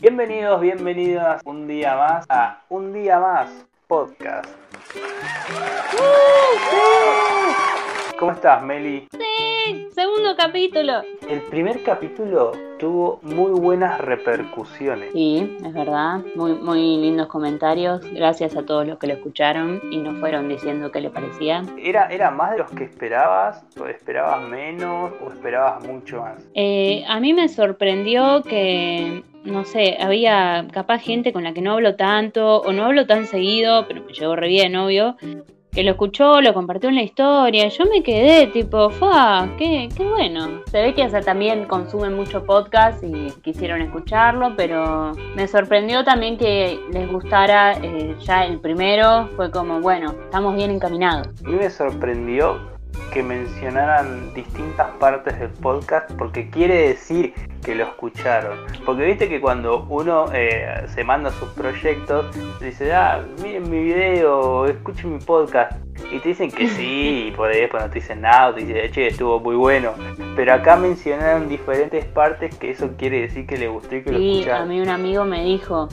Bienvenidos, bienvenidas un día más a Un Día Más Podcast. ¿Cómo estás, Meli? Sí, segundo capítulo. El primer capítulo tuvo muy buenas repercusiones. Sí, es verdad. Muy, muy lindos comentarios. Gracias a todos los que lo escucharon y nos fueron diciendo qué le parecía. ¿Era, ¿Era más de los que esperabas? ¿O esperabas menos? ¿O esperabas mucho más? Eh, a mí me sorprendió que no sé, había capaz gente con la que no hablo tanto o no hablo tan seguido, pero me llegó re bien, obvio, que lo escuchó, lo compartió en la historia. Yo me quedé tipo, ¡fa! Qué, qué bueno! Se ve que hasta también consumen mucho podcast y quisieron escucharlo, pero me sorprendió también que les gustara eh, ya el primero. Fue como, bueno, estamos bien encaminados. A mí me sorprendió que mencionaran distintas partes del podcast porque quiere decir que lo escucharon. Porque viste que cuando uno eh, se manda sus proyectos, dice, ah, miren mi video, escuchen mi podcast. Y te dicen que sí, y por ahí después no te dicen nada, te dicen, che, estuvo muy bueno. Pero acá mencionaron diferentes partes que eso quiere decir que le gustó y que lo escucharon. a mí un amigo me dijo,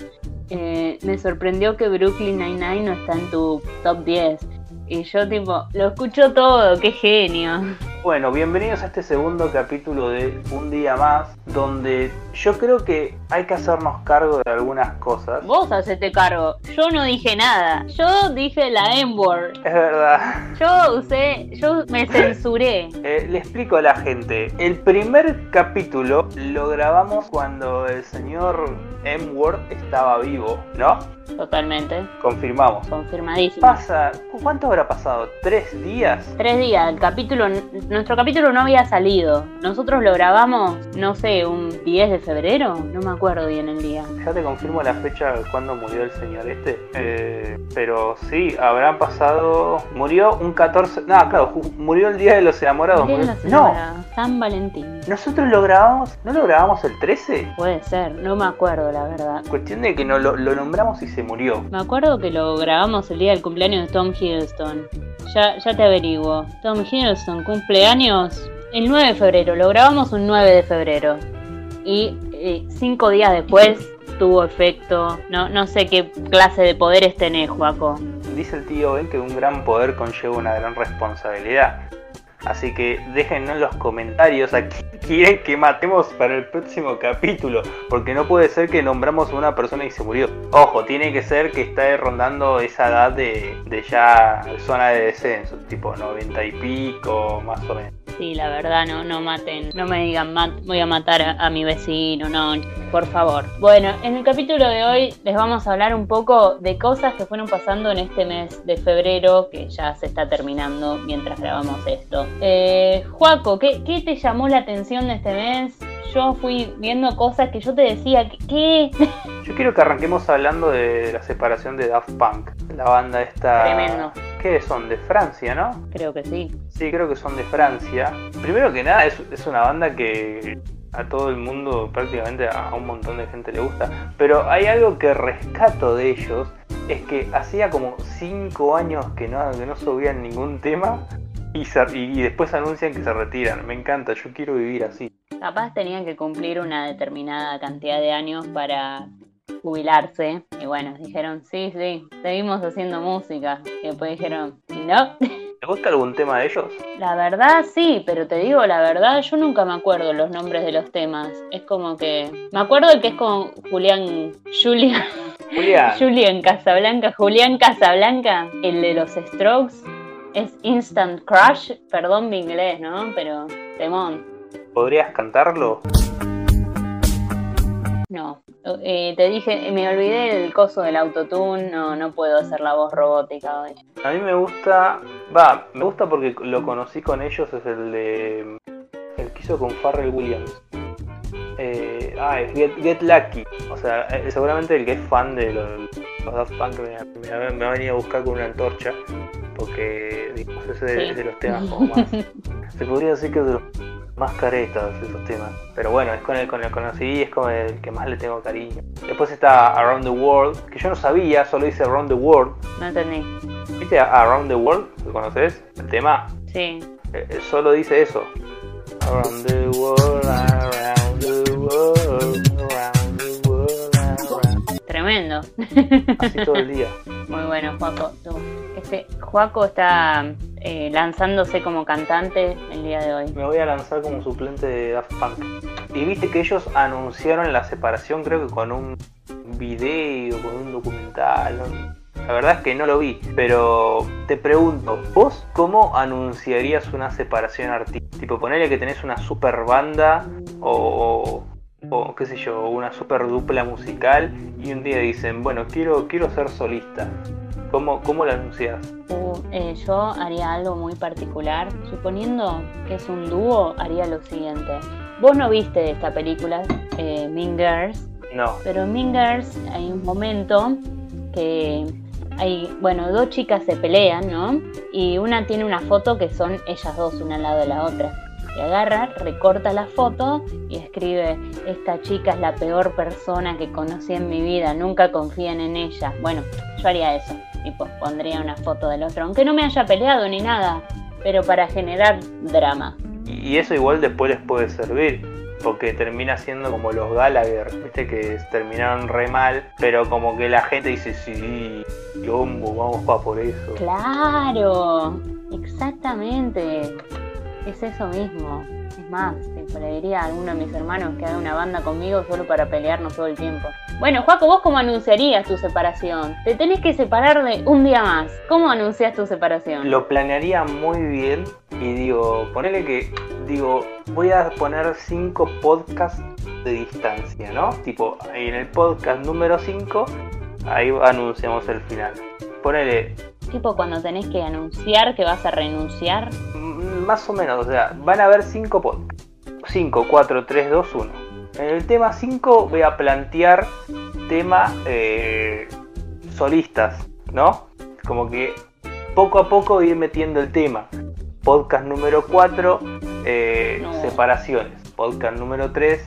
eh, me sorprendió que Brooklyn Nine-Nine no está en tu top 10. Y yo tipo, lo escucho todo, qué genio. Bueno, bienvenidos a este segundo capítulo de Un Día Más, donde yo creo que hay que hacernos cargo de algunas cosas. Vos hacete cargo, yo no dije nada, yo dije la M-word. Es verdad. Yo usé, yo me censuré. Eh, le explico a la gente, el primer capítulo lo grabamos cuando el señor M-word estaba vivo, ¿no? Totalmente. Confirmamos. Confirmadísimo. Pasa, ¿cuánto habrá pasado? ¿Tres días? Tres días, el capítulo nuestro capítulo no había salido. Nosotros lo grabamos, no sé, un 10 de febrero. No me acuerdo bien el día. Ya te confirmo la fecha cuando murió el señor este. Eh, pero sí, habrán pasado. Murió un 14. No, claro, murió el día de los enamorados. No, San Valentín. Nosotros lo grabamos. ¿No lo grabamos el 13? Puede ser, no me acuerdo la verdad. Cuestión de que no lo, lo nombramos y se murió. Me acuerdo que lo grabamos el día del cumpleaños de Tom Hiddleston. Ya, ya te averiguo. Tom Hiddleston cumple años el 9 de febrero. Lo grabamos un 9 de febrero. Y eh, cinco días después tuvo efecto. No, no sé qué clase de poderes tenés, Juaco. Dice el tío Ben que un gran poder conlleva una gran responsabilidad. Así que déjennos en los comentarios a quién quieren que matemos para el próximo capítulo. Porque no puede ser que nombramos a una persona y se murió. Ojo, tiene que ser que está rondando esa edad de, de ya zona de descenso. Tipo 90 y pico, más o menos. Sí, la verdad, no, no maten, no me digan voy a matar a, mi vecino, no, por favor. Bueno, en el capítulo de hoy les vamos a hablar un poco de cosas que fueron pasando en este mes de febrero, que ya se está terminando mientras grabamos esto. Eh, Juaco, ¿qué, ¿qué te llamó la atención de este mes? yo fui viendo cosas que yo te decía, ¿qué? Yo quiero que arranquemos hablando de la separación de Daft Punk, la banda esta... Tremendo. ¿Qué son? ¿De Francia, no? Creo que sí. Sí, creo que son de Francia. Primero que nada, es, es una banda que a todo el mundo, prácticamente a un montón de gente le gusta. Pero hay algo que rescato de ellos, es que hacía como 5 años que no, que no subían ningún tema y, y, después anuncian que se retiran. Me encanta, yo quiero vivir así. Capaz tenían que cumplir una determinada cantidad de años para jubilarse. Y bueno, dijeron, sí, sí, seguimos haciendo música. Y después dijeron, no? ¿Te gusta algún tema de ellos? La verdad sí, pero te digo la verdad, yo nunca me acuerdo los nombres de los temas. Es como que. Me acuerdo el que es con Julián. Julián. Julián. Julián Casablanca. Julián Casablanca, el de los Strokes. Es Instant Crush. Perdón mi inglés, ¿no? Pero. Temón. ¿Podrías cantarlo? No, eh, te dije, me olvidé del coso del autotune, no, no puedo hacer la voz robótica hoy. A mí me gusta, va, me gusta porque lo conocí con ellos, es el de, el que hizo con Farrell Williams. Eh, ah, es Get, Lucky. O sea, eh, seguramente el que es fan de los, los Daft Punk me, me, ha venido a buscar con una antorcha. Porque, digamos, ese es de los temas como más. Se podría decir que es de los más caretas esos temas. Pero bueno, es con el con el conocí es con el que más le tengo cariño. Después está Around the World, que yo no sabía, solo dice Around the World. No entendí. ¿Viste Around the World? ¿Lo conoces? El tema. Sí. Eh, eh, solo dice eso. Around the world, around the world, Tremendo. Así todo el día. Muy bueno, Juaco. Tú. Este, Juaco está eh, lanzándose como cantante el día de hoy. Me voy a lanzar como suplente de Daft Punk. Y viste que ellos anunciaron la separación, creo que con un video, con un documental. La verdad es que no lo vi, pero te pregunto, ¿vos cómo anunciarías una separación artística? Tipo, ponerle que tenés una super banda o, o qué sé yo, una super dupla musical y un día dicen, bueno, quiero, quiero ser solista. ¿Cómo, cómo lo anuncias? Uh, eh, yo haría algo muy particular. Suponiendo que es un dúo, haría lo siguiente. Vos no viste esta película, eh, Mean Girls, No. pero en Mean Girls hay un momento que hay, bueno, dos chicas se pelean, ¿no? Y una tiene una foto que son ellas dos, una al lado de la otra. Y agarra, recorta la foto y escribe, esta chica es la peor persona que conocí en mi vida, nunca confíen en ella. Bueno, yo haría eso, y pues pondría una foto del otro, aunque no me haya peleado ni nada, pero para generar drama. Y eso igual después les puede servir. Porque termina siendo como los Gallagher, viste que terminaron re mal, pero como que la gente dice, sí, yombo, vamos pa' por eso. Claro, exactamente. Es eso mismo. Es más, le diría a alguno de mis hermanos que haga una banda conmigo solo para pelearnos todo el tiempo. Bueno, Juaco, ¿vos cómo anunciarías tu separación? Te tenés que separar de un día más. ¿Cómo anuncias tu separación? Lo planearía muy bien y digo, ponele que, digo, voy a poner cinco podcasts de distancia, ¿no? Tipo, en el podcast número 5, ahí anunciamos el final. Ponele, Tipo cuando tenés que anunciar que vas a renunciar. mm, más o menos, o sea, van a haber cinco podcasts. 5, 4, 3, 2, 1. En el tema 5 voy a plantear tema eh, solistas, ¿no? Como que poco a poco ir metiendo el tema. Podcast número 4, No. separaciones. Podcast número 3,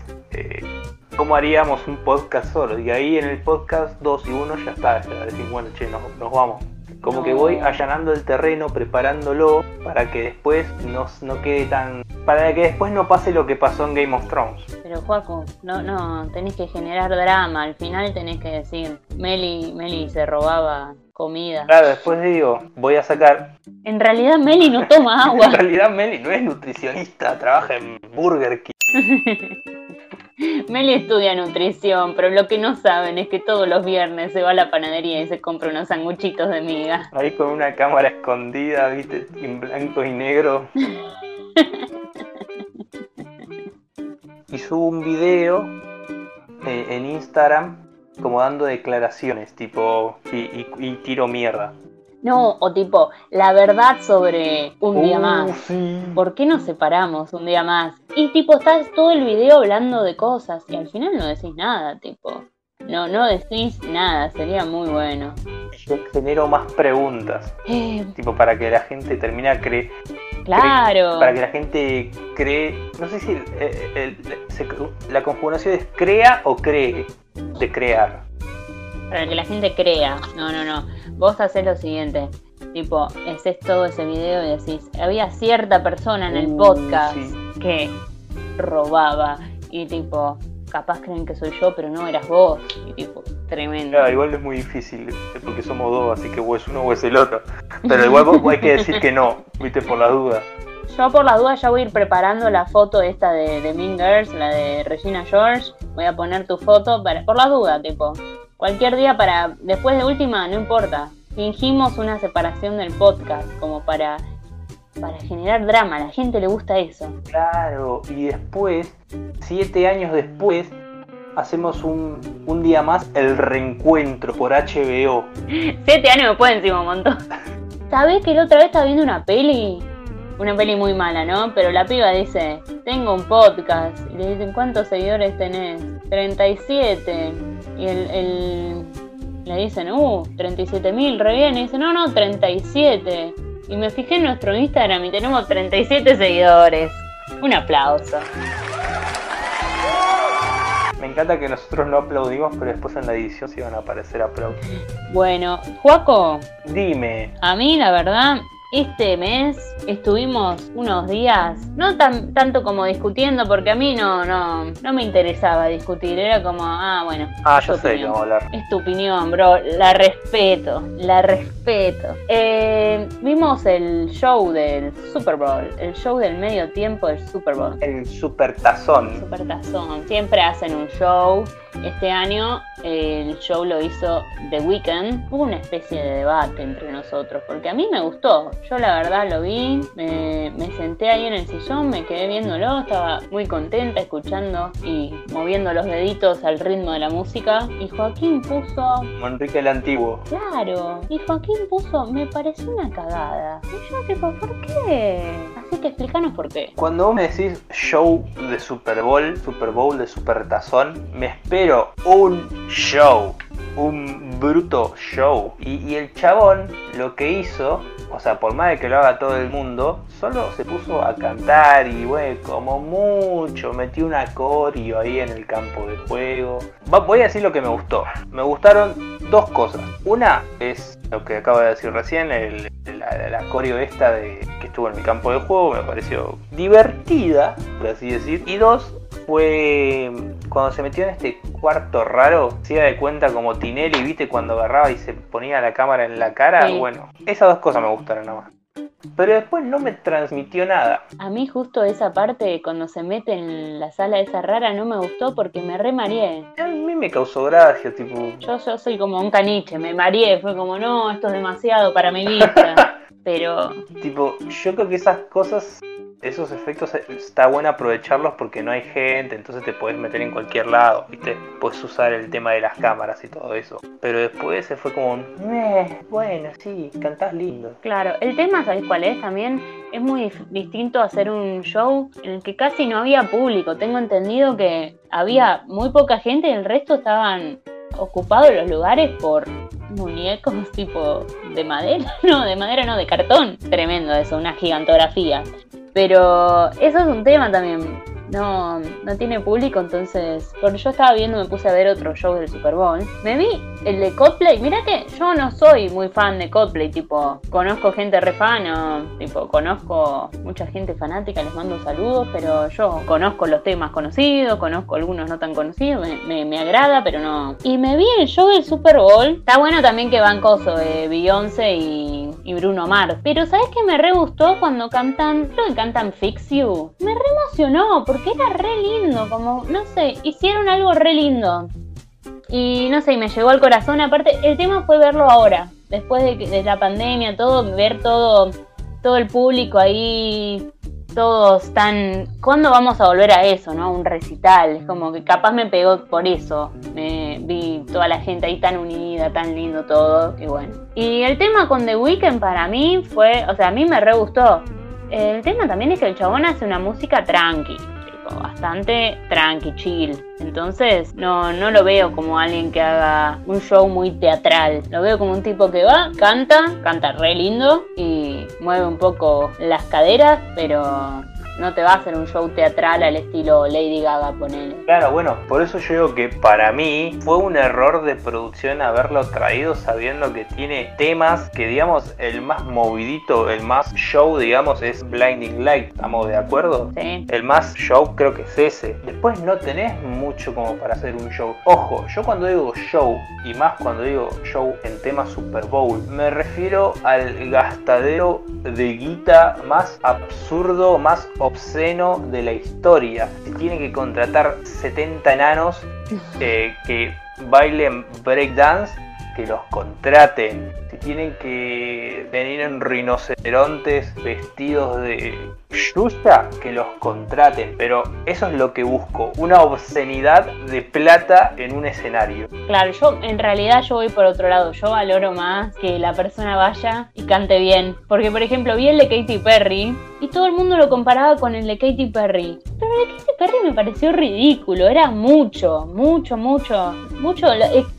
¿cómo haríamos un podcast solo? Y ahí en el podcast 2 y 1 ya está, ya decir, bueno, che, nos, nos vamos. Como que voy allanando el terreno, preparándolo para que después no, no quede tan... Para que después no pase lo que pasó en Game of Thrones. Pero Juaco, no, no, tenés que generar drama. Al final tenés que decir, Meli, Meli se robaba comida. Claro, después digo, voy a sacar... En realidad Meli no toma En agua. realidad Meli no es nutricionista, trabaja en Burger King. Meli estudia nutrición, pero lo que no saben es que todos los viernes se va a la panadería y se compra unos sanguchitos de miga. Ahí con una cámara escondida, viste, en blanco y negro. Y subo un video eh, en Instagram como dando declaraciones, tipo, y, y- y tiro mierda. No, o tipo, la verdad sobre un día Uh, más. sí. ¿Por qué nos separamos un día más? Y tipo, estás todo el video hablando de cosas y al final no decís nada, tipo. No, no decís nada, sería muy bueno. Yo genero más preguntas, Eh, tipo, para que la gente termine cre claro. para que la gente cree, no sé si el- se- la conjugación es crea o cree, de crear. Para que la gente crea. No, no, no. Vos haces lo siguiente. Tipo, haces todo ese video y decís, había cierta persona en el Uh, podcast sí. que robaba. Y tipo, capaz creen que soy yo, pero no eras vos. Y tipo, tremendo. Claro, igual es muy difícil, eh, porque somos dos, así que o es uno o es el otro. Pero igual vos- hay que decir que no, viste, por la duda. Yo por la duda ya voy a ir preparando la foto esta de, de Mean Girls, la de Regina George. Voy a poner tu foto para, por la duda, tipo. Cualquier día para. Después de última, no importa. Fingimos una separación del podcast, como para. Para generar drama. A la gente le gusta eso. Claro, y después, siete años después, hacemos un, un día más el reencuentro por HBO. Siete años pueden encima un montón. ¿Sabés que la otra vez estaba viendo una peli? Una peli muy mala, ¿no? Pero la piba dice, tengo un podcast. Y le dicen, ¿cuántos seguidores tenés? 37. Y el, el- le dicen, uh, 37 mil, re bien. Y dice, no, no, 37. Y me fijé en nuestro Instagram y tenemos 37 seguidores. Un aplauso. Me encanta que nosotros no aplaudimos, pero después en la edición sí van a aparecer aplausos. Bueno, Juaco, Dime, a mí la verdad este mes estuvimos unos días, no tan tanto como discutiendo, porque a mí no, no, no me interesaba discutir, era como, ah, bueno. Ah, yo sé opinión. a hablar. Es tu opinión, bro. La respeto, la respeto. Eh, vimos el show del Super Bowl, el show del medio tiempo del Super Bowl. El super tazón. Super Tazón. Siempre hacen un show. Este año el show lo hizo The Weeknd. Hubo una especie de debate entre nosotros, porque a mí me gustó. Yo la verdad lo vi, me, me senté ahí en el sillón, me quedé viéndolo, estaba muy contenta escuchando y moviendo los deditos al ritmo de la música. Y Joaquín puso Como Enrique el Antiguo. Claro, y Joaquín puso, me pareció una cagada. Y yo tipo, ¿por qué? Así que explícanos por qué. Cuando vos me decís show de Super Bowl, Super Bowl de Super Tazón, me espero un show, un bruto show. Y, el chabón lo que hizo, o sea, por más de que lo haga todo el mundo, solo se puso a cantar y, bueno, como mucho, metió una coreo ahí en el campo de juego. Voy a decir lo que me gustó. Me gustaron dos cosas. Una es lo que acabo de decir recién, el, la, la esta de, que estuvo en mi campo de juego, me pareció divertida, por así decir. Y dos, fue cuando se metió en este cuarto raro, se iba de cuenta como Tinelli, viste, cuando agarraba y se ponía la cámara en la cara. Sí. Bueno, esas dos cosas me gustaron nada más. Pero después no me transmitió nada. A mí justo esa parte, cuando se mete en la sala esa rara, no me gustó porque me re mareé. A mí me causó gracia, tipo. Yo, yo soy como un caniche, me mareé, fue como, no, esto es demasiado para mi vista. Pero Tipo, yo creo que esas cosas, esos efectos, eh, está bueno aprovecharlos porque no hay gente, entonces te puedes meter en cualquier lado, ¿viste? Puedes usar el tema de las cámaras y todo eso. Pero después se fue como, "Eh, bueno, sí, cantás lindo. claro, el tema, ¿sabes cuál es? También es muy distinto hacer un show en el que casi no había público. Tengo entendido que había muy poca gente y el resto estaban ocupados los lugares por muñecos tipo de madera, no, de madera no, de cartón. Tremendo eso, una gigantografía. Pero eso es un tema también. No, no tiene público, entonces. Porque yo estaba viendo, me puse a ver otro show del Super Bowl. Me vi el de Coldplay. Mira que yo no soy muy fan de Coldplay. Tipo, conozco gente re fan, o, tipo, conozco mucha gente fanática, les mando saludos. Pero yo conozco los temas conocidos, conozco algunos no tan conocidos. Me, me- agrada, pero no. Y me vi el show del Super Bowl. Está bueno también que van coso de Beyoncé y, y Bruno Mars. Pero ¿sabes qué me re gustó cuando cantan? Creo que cantan Fix You. Me re emocionó porque era re lindo. Como, no sé, hicieron algo re lindo. Y no sé, me llegó al corazón. Aparte, el tema fue verlo ahora. Después de, que- de la pandemia, todo, ver todo, todo el público ahí todos tan... ¿Cuándo vamos a volver a eso, no? Un recital. Es como que capaz me pegó por eso. Me vi toda la gente ahí tan unida, tan lindo todo. Y bueno. Y el tema con The Weeknd para mí fue... O sea, a mí me re gustó. El tema también es que el chabón hace una música tranqui. Bastante tranqui, chill. Entonces no, no lo veo como alguien que haga un show muy teatral. Lo veo como un tipo que va, canta, canta re lindo y mueve un poco las caderas, pero no te va a hacer un show teatral al estilo Lady Gaga, ponele. Claro, bueno, por eso yo digo que para mí fue un error de producción haberlo traído sabiendo que tiene temas que digamos el más movidito, el más show digamos es Blinding Light, ¿estamos de acuerdo? ¿sí? El más show creo que es ese. Después no tenés mucho como para hacer un show. Ojo, yo cuando digo show y más cuando digo show en tema Super Bowl, me refiero al gastadero de guita más absurdo, más obsceno de la historia. Si tienen que contratar 70 enanos eh, que bailen breakdance, que los contraten. Si tienen que venir en rinocerontes vestidos de Yuya, que los contraten. Pero eso es lo que busco, una obscenidad de plata en un escenario. Claro, yo en realidad yo voy por otro lado. Yo valoro más que la persona vaya y cante bien. Porque, por ejemplo, vi el de Katy Perry y todo el mundo lo comparaba con el de Katy Perry. Pero el de Katy Perry me pareció ridículo. Era mucho, mucho, mucho, mucho.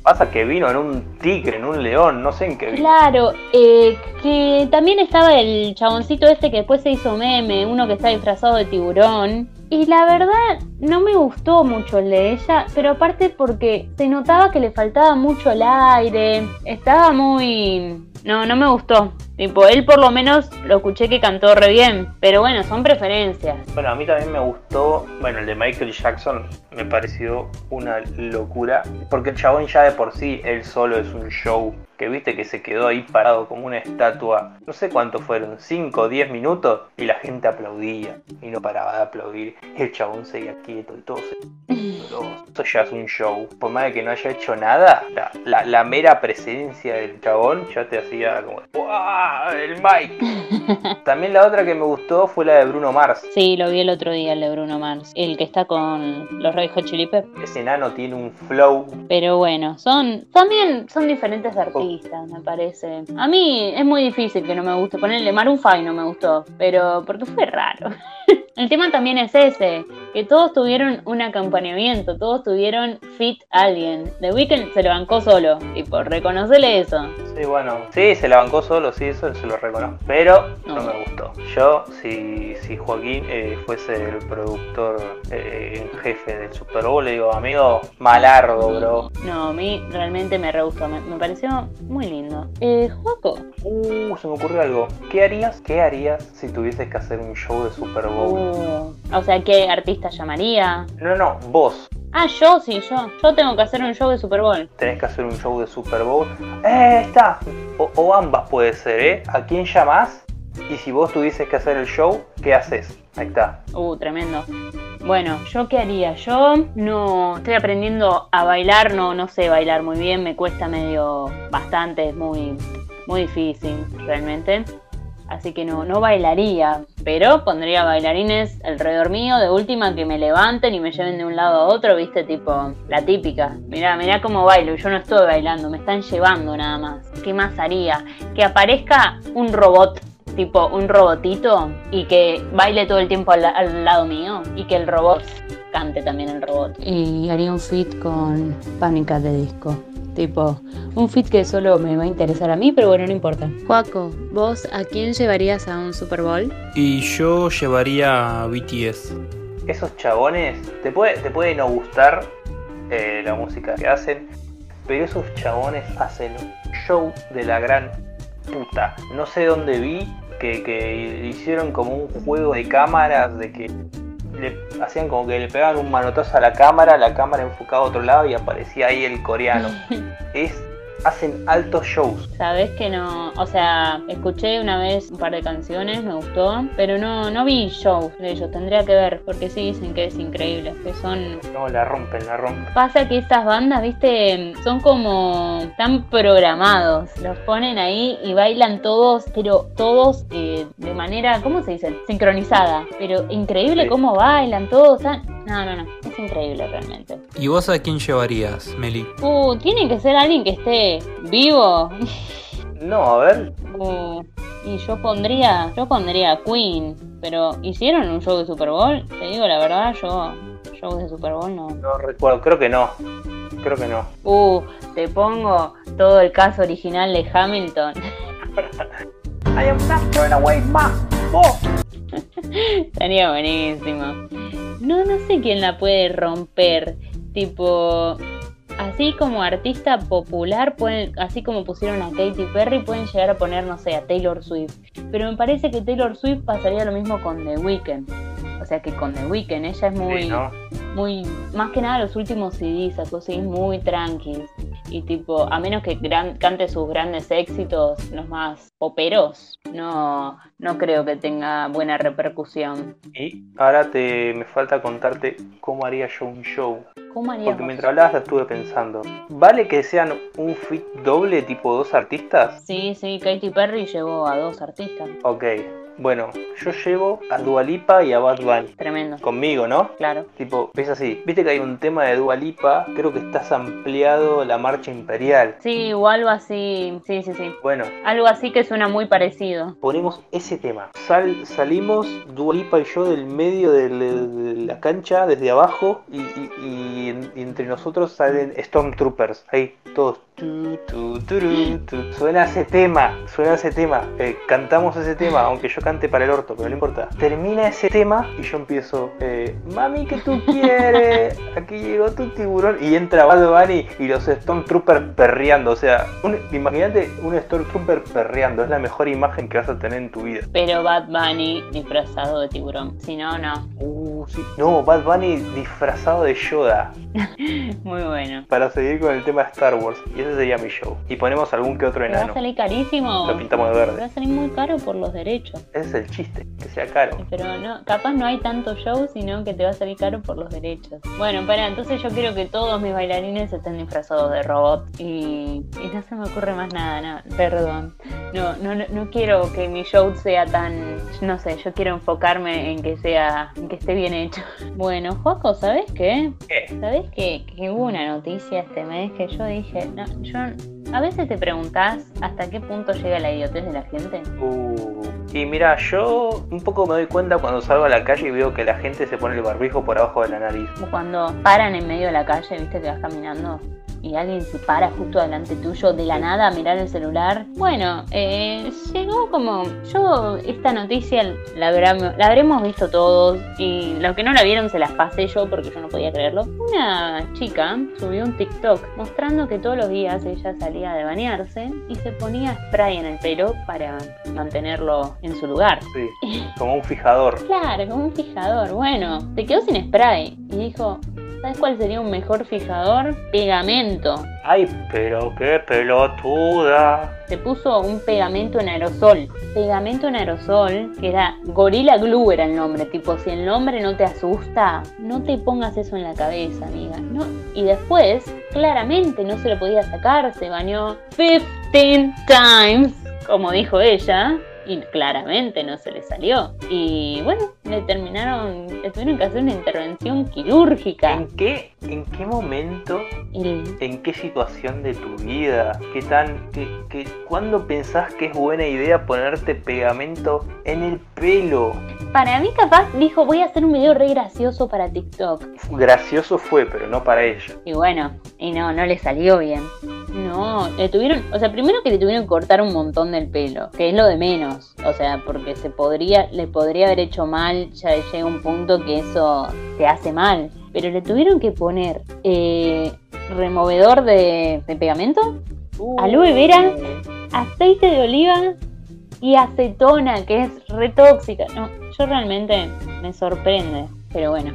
Pasa que vino en un tigre, en un león, no sé en qué vino. Claro, eh, que también estaba el chaboncito este que después se hizo meme, uno que está disfrazado de tiburón. Y la verdad no me gustó mucho el de ella, pero aparte porque se notaba que le faltaba mucho el aire, estaba muy... No, no me gustó. Tipo, él por lo menos lo escuché que cantó re bien, pero bueno, son preferencias. Bueno, a mí también me gustó, bueno, el de Michael Jackson me pareció una locura, porque el chabón ya de por sí, él solo es un show, que viste que se quedó ahí parado como una estatua, no sé cuánto fueron, 5 o 10 minutos, y la gente aplaudía, y no paraba de aplaudir, y el chabón seguía quieto y todo se... Eso ya es un show, por más de que no haya hecho nada, la, la, la mera presencia del chabón ya te hacía como, ¡Wow! El Mike. También la otra que me gustó fue la de Bruno Mars. Sí, lo vi el otro día, el de Bruno Mars. El que está con los Red Hot Chili Peppers. Ese enano tiene un flow. Pero bueno, son también son diferentes artistas, me parece. A mí es muy difícil que no me guste. Ponerle Maroon 5 no me gustó, pero porque fue raro. El tema también es ese, que todos tuvieron un acompañamiento, todos tuvieron fit alguien. The Weeknd se lo bancó solo, y por reconocerle eso. Sí, bueno, sí, se la bancó solo, sí, eso se lo reconozco. Pero no, No. me gustó. Yo, si, si Joaquín eh, fuese el productor eh, en jefe del Super Bowl, le digo, amigo, malardo, bro. No, a mí realmente me re gustó, me, me pareció muy lindo. Eh, Juaco. Uh, se me ocurrió algo. ¿Qué harías? ¿Qué harías si tuvieses que hacer un show de Super Bowl? Uh, o sea, ¿qué artista llamaría? No, no, vos. Ah, yo sí, yo. Yo tengo que hacer un show de Super Bowl. tenés que hacer un show de Super Bowl. ¡Eh, está! O, o ambas puede ser, ¿eh? ¿A quién llamás? Y si vos tuvieses que hacer el show, ¿qué haces? Ahí está. Uh, tremendo. Bueno, ¿yo qué haría? Yo no estoy aprendiendo a bailar, no, no sé bailar muy bien, me cuesta medio bastante, es muy, muy difícil realmente. Así que no, no bailaría, pero pondría bailarines alrededor mío, de última que me levanten y me lleven de un lado a otro, viste, tipo la típica. Mirá, mirá cómo bailo, yo no estoy bailando, me están llevando nada más. ¿Qué más haría? Que aparezca un robot tipo un robotito y que baile todo el tiempo al, al lado mío y que el robot cante también el robot. Y haría un fit con Pánica de Disco. Tipo, un fit que solo me va a interesar a mí, pero bueno, no importa. Juaco, ¿vos a quién llevarías a un Super Bowl? Y yo llevaría a BTS. Esos chabones, te puede, te puede no gustar eh, la música que hacen, pero esos chabones hacen un show de la gran puta. No sé dónde vi que, que hicieron como un juego de cámaras, de que le hacían como que le pegaban un manotazo a la cámara, la cámara enfocaba a otro lado y aparecía ahí el coreano. Es, hacen altos shows. Sabes que no, o sea, escuché una vez un par de canciones, me gustó, pero no, no vi shows de ellos, tendría que ver, porque sí dicen que es increíble, que son No, la rompen, la rompen. Pasa que estas bandas, viste, son como tan programados. Los ponen ahí y bailan todos, pero todos eh, de manera, ¿cómo se dice? Sincronizada. Pero increíble Sí. cómo bailan todos. No, no, no. Es increíble realmente. ¿Y vos a quién llevarías, Meli? Uh, tiene que ser alguien que esté vivo. No, a ver, Uh, y yo pondría, yo pondría a Queen. Pero hicieron un show de Super Bowl. Te digo la verdad, yo show de Super Bowl no. no recuerdo, creo que no. Creo que no. Uh, te pongo todo el caso original de Hamilton. I am not throwing away my ball. Estaría buenísimo. No, no sé quién la puede romper. Tipo, así como artista popular, pueden, así como pusieron a Katy Perry, pueden llegar a poner, no sé, a Taylor Swift. Pero me parece que Taylor Swift pasaría lo mismo con The Weeknd. O sea que con The Weeknd ella es muy, Sí, ¿no? Muy, más que nada los últimos CDs, sacó CDs muy tranquis. Y tipo, a menos que gran- cante sus grandes éxitos, los más poperos, no, no creo que tenga buena repercusión. Y ahora te me falta contarte cómo haría yo un show. ¿Cómo haríamos? Porque mientras hablabas la estuve pensando. ¿Vale que sean un fit doble tipo dos artistas? Sí, sí, Katy Perry llevó a dos artistas. Ok. Bueno, yo llevo a Dualipa y a Bad Bunny. Tremendo, Conmigo, ¿no? claro. Tipo, ves así. Viste que hay un tema de Dualipa, creo que estás ampliado la marcha imperial. Sí, o algo así, sí, sí, sí. Bueno, Algo así que suena muy parecido. ponemos ese tema. Sal, salimos Dualipa y yo del medio de, la cancha, desde abajo, y, y- y en- y entre nosotros salen Stormtroopers. Ahí, todos. Tu, tu, turu, tu. Suena ese tema, suena ese tema. Eh, cantamos ese tema, aunque yo cante para el orto, pero no importa. Termina ese tema y yo empiezo, eh, mami, ¿qué tú quieres? Aquí llegó tu tiburón. Y entra Bad Bunny y los Stormtroopers perreando. O sea, imagínate un Stormtrooper perreando. Es la mejor imagen que vas a tener en tu vida. Pero Bad Bunny disfrazado de tiburón. Si no, no. Uh, No, Bad Bunny disfrazado de Yoda. Muy bueno. Para seguir con el tema de Star Wars. Y ese sería mi show. Y ponemos algún que otro Pero va a enano. salir carísimo. Lo pintamos de Va verde. a salir muy caro por los derechos. Ese es el chiste, que sea caro. Pero no, capaz no hay tanto show, sino que te va a salir caro por los derechos. Bueno, para, entonces yo quiero que todos mis bailarines estén disfrazados de robot y, y no se me ocurre más nada, no, perdón. No, no, no, no quiero que mi show sea tan, no sé, yo quiero enfocarme en que sea, en que esté bien hecho. Bueno, Joaco, ¿sabes qué? ¿Qué? ¿Sabes que, que hubo una noticia este mes que yo dije, no, yo a veces te preguntás hasta qué punto llega la idiotez de la gente? Uh, y mira, yo un poco me doy cuenta cuando salgo a la calle y veo que la gente se pone el barbijo por abajo de la nariz. Cuando paran en medio de la calle, viste que vas caminando y alguien se para justo delante tuyo de la nada a mirar el celular. Bueno, eh, llegó como. Yo, esta noticia la, la habremos visto todos y los que no la vieron se las pasé yo porque yo no podía creerlo. Una chica subió un TikTok mostrando que todos los días ella salía de bañarse y se ponía spray en el pelo para mantenerlo en su lugar. Sí, como un fijador. Claro, como un fijador. Bueno, se quedó sin spray y dijo, ¿sabes cuál sería un mejor fijador? Pegamento. Ay, pero qué pelotuda. Se puso un pegamento en aerosol. Pegamento en aerosol, que era Gorilla Glue era el nombre. Tipo, si el nombre no te asusta, no te pongas eso en la cabeza, amiga. No. Y después, claramente no se lo podía sacar. Se bañó 15 times, como dijo ella. Y claramente no se le salió. Y bueno, le terminaron, le tuvieron que hacer una intervención quirúrgica. ¿En qué, en qué momento, El- en qué situación de tu vida, qué tan, qué, qué, cuándo pensás que es buena idea ponerte pegamento en el pelo? Para mí capaz dijo, voy a hacer un video re gracioso para TikTok. Gracioso fue, pero no para ella. Y bueno, y no, no le salió bien. No, le tuvieron, o sea, primero que le tuvieron que cortar un montón del pelo, que es lo de menos. O sea, porque se podría, le podría haber hecho mal, ya llega un punto que eso te hace mal. Pero le tuvieron que poner eh, removedor de, de pegamento, Aloe vera. aceite de oliva y acetona, que es re tóxica. No, yo realmente me sorprende. Pero bueno,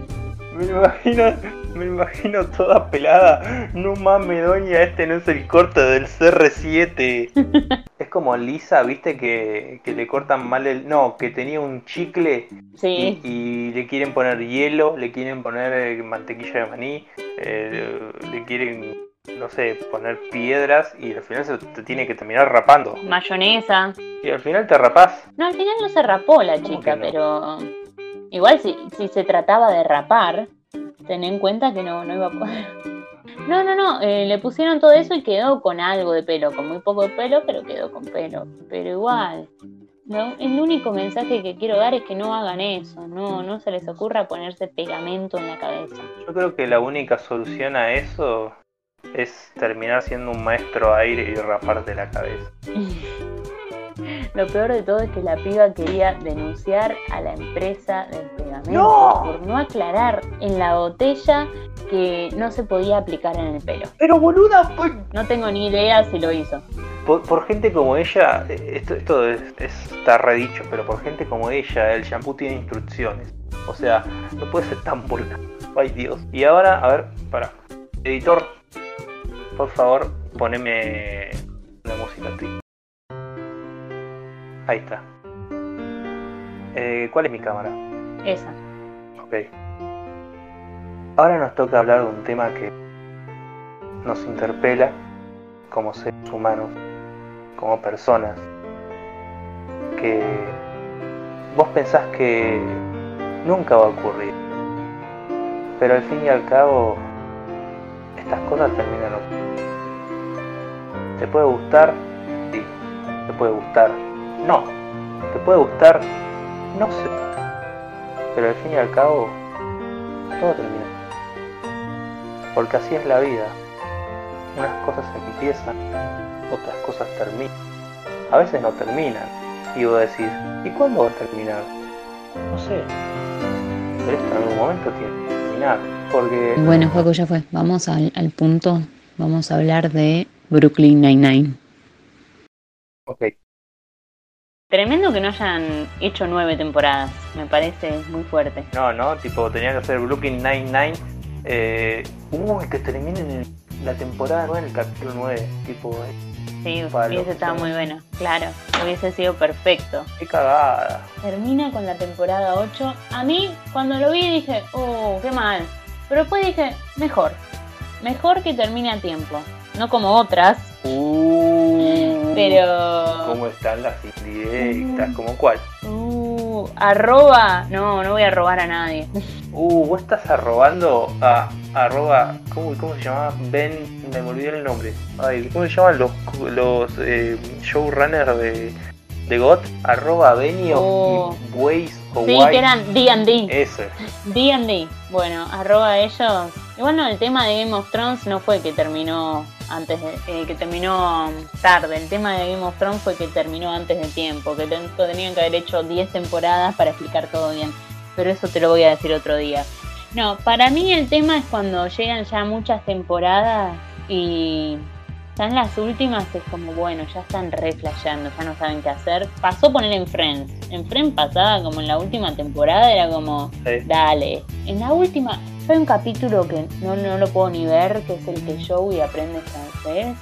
Me imagino, me imagino toda pelada. No mames, doña, este no es el corte del CR7. es como Lisa, viste que, que le cortan mal el. No, que tenía un chicle sí. y, y le quieren poner hielo, le quieren poner eh, mantequilla de maní, eh, le quieren, no sé, poner piedras y al final se te tiene que terminar rapando. Mayonesa. Y al final te rapás. No, al final no se rapó la ¿Cómo chica, no? pero igual si, si se trataba de rapar, ten en cuenta que no, no iba a poder. No, no, no, eh, le pusieron todo eso y quedó con algo de pelo, con muy poco de pelo, pero quedó con pelo. Pero igual, el único mensaje que quiero dar es que no hagan eso, no, no se les ocurra ponerse pegamento en la cabeza. Yo creo que la única solución a eso es terminar siendo un maestro aire y raparte la cabeza. Lo peor de todo es que la piba quería denunciar a la empresa del pegamento ¡No! por no aclarar en la botella que no se podía aplicar en el pelo. Pero boluda, pues, No tengo ni idea si lo hizo. por, por gente como ella, esto, esto es- es- está redicho, pero por gente como ella, el shampoo tiene instrucciones. O sea, no puede ser tan vulgar. Ay Dios. Y ahora, a ver, para. Editor, por favor, poneme la música triste. Ahí está. Eh, ¿Cuál es mi cámara? Esa. Ok. Ahora nos toca hablar de un tema que nos interpela como seres humanos, como personas, que vos pensás que nunca va a ocurrir, pero al fin y al cabo estas cosas terminan ocurriendo. ¿Te puede gustar? Sí. ¿Te puede gustar? No. ¿Te puede gustar? No sé. Pero al fin y al cabo, todo termina. Porque así es la vida. Unas cosas empiezan, otras cosas terminan. A veces no terminan. y vos decís, ¿y cuándo va a terminar? No sé. Pero esto en algún momento tiene que terminar. Porque. Bueno, Juego, ya fue. Vamos al, al punto. Vamos a hablar de Brooklyn Nine-Nine. Ok. Tremendo que no hayan hecho nueve temporadas. Me parece muy fuerte. No, no, tipo, tenía que hacer Brooklyn Nine-Nine. Eh, uy, que terminen en la temporada 9 en el capítulo 9. Tipo, eh, Sí, Palo, hubiese estado muy bueno. Claro, hubiese sido perfecto. qué cagada. Termina con la temporada 8. A mí, cuando lo vi, dije, oh, qué mal. Pero después dije, mejor. Mejor que termine a tiempo. No como otras, Uh, pero. ¿Cómo están las indirectas? ¿Cómo cuál? Uh, arroba. No, no voy a robar a nadie. Uh, vos estás arrobando a arroba. ¿Cómo, cómo se llama? Ben. Me olvidé el nombre. Ay, ¿cómo se llaman los, los eh, showrunners de, de GOT? Arroba Benio Oh. y Waze o Sí, que eran D&D. Ese. D&D. Bueno, arroba ellos. Igual no, el tema de Game of Thrones no fue que terminó antes de, eh, que terminó tarde. El tema de Game of Thrones fue que terminó antes de tiempo, que ten- tenían que haber hecho 10 temporadas para explicar todo bien. Pero eso te lo voy a decir otro día. No, para mí el tema es cuando llegan ya muchas temporadas y están las últimas, es como, bueno, ya están re flasheando, ya no saben qué hacer. Pasó poner en Friends. En Friends pasada, como en la última temporada, era como, Sí. Dale. En la última, hay un capítulo que no, no lo puedo ni ver, que es el que Joey aprende francés.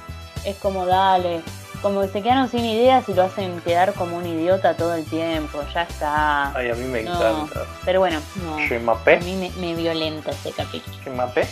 Es como, dale. Como que se quedaron sin ideas y lo hacen quedar como un idiota todo el tiempo. Ya está. Ay, a mí me No. encanta. Pero bueno, no. Je A mí me, me violenta ese capítulo. Je?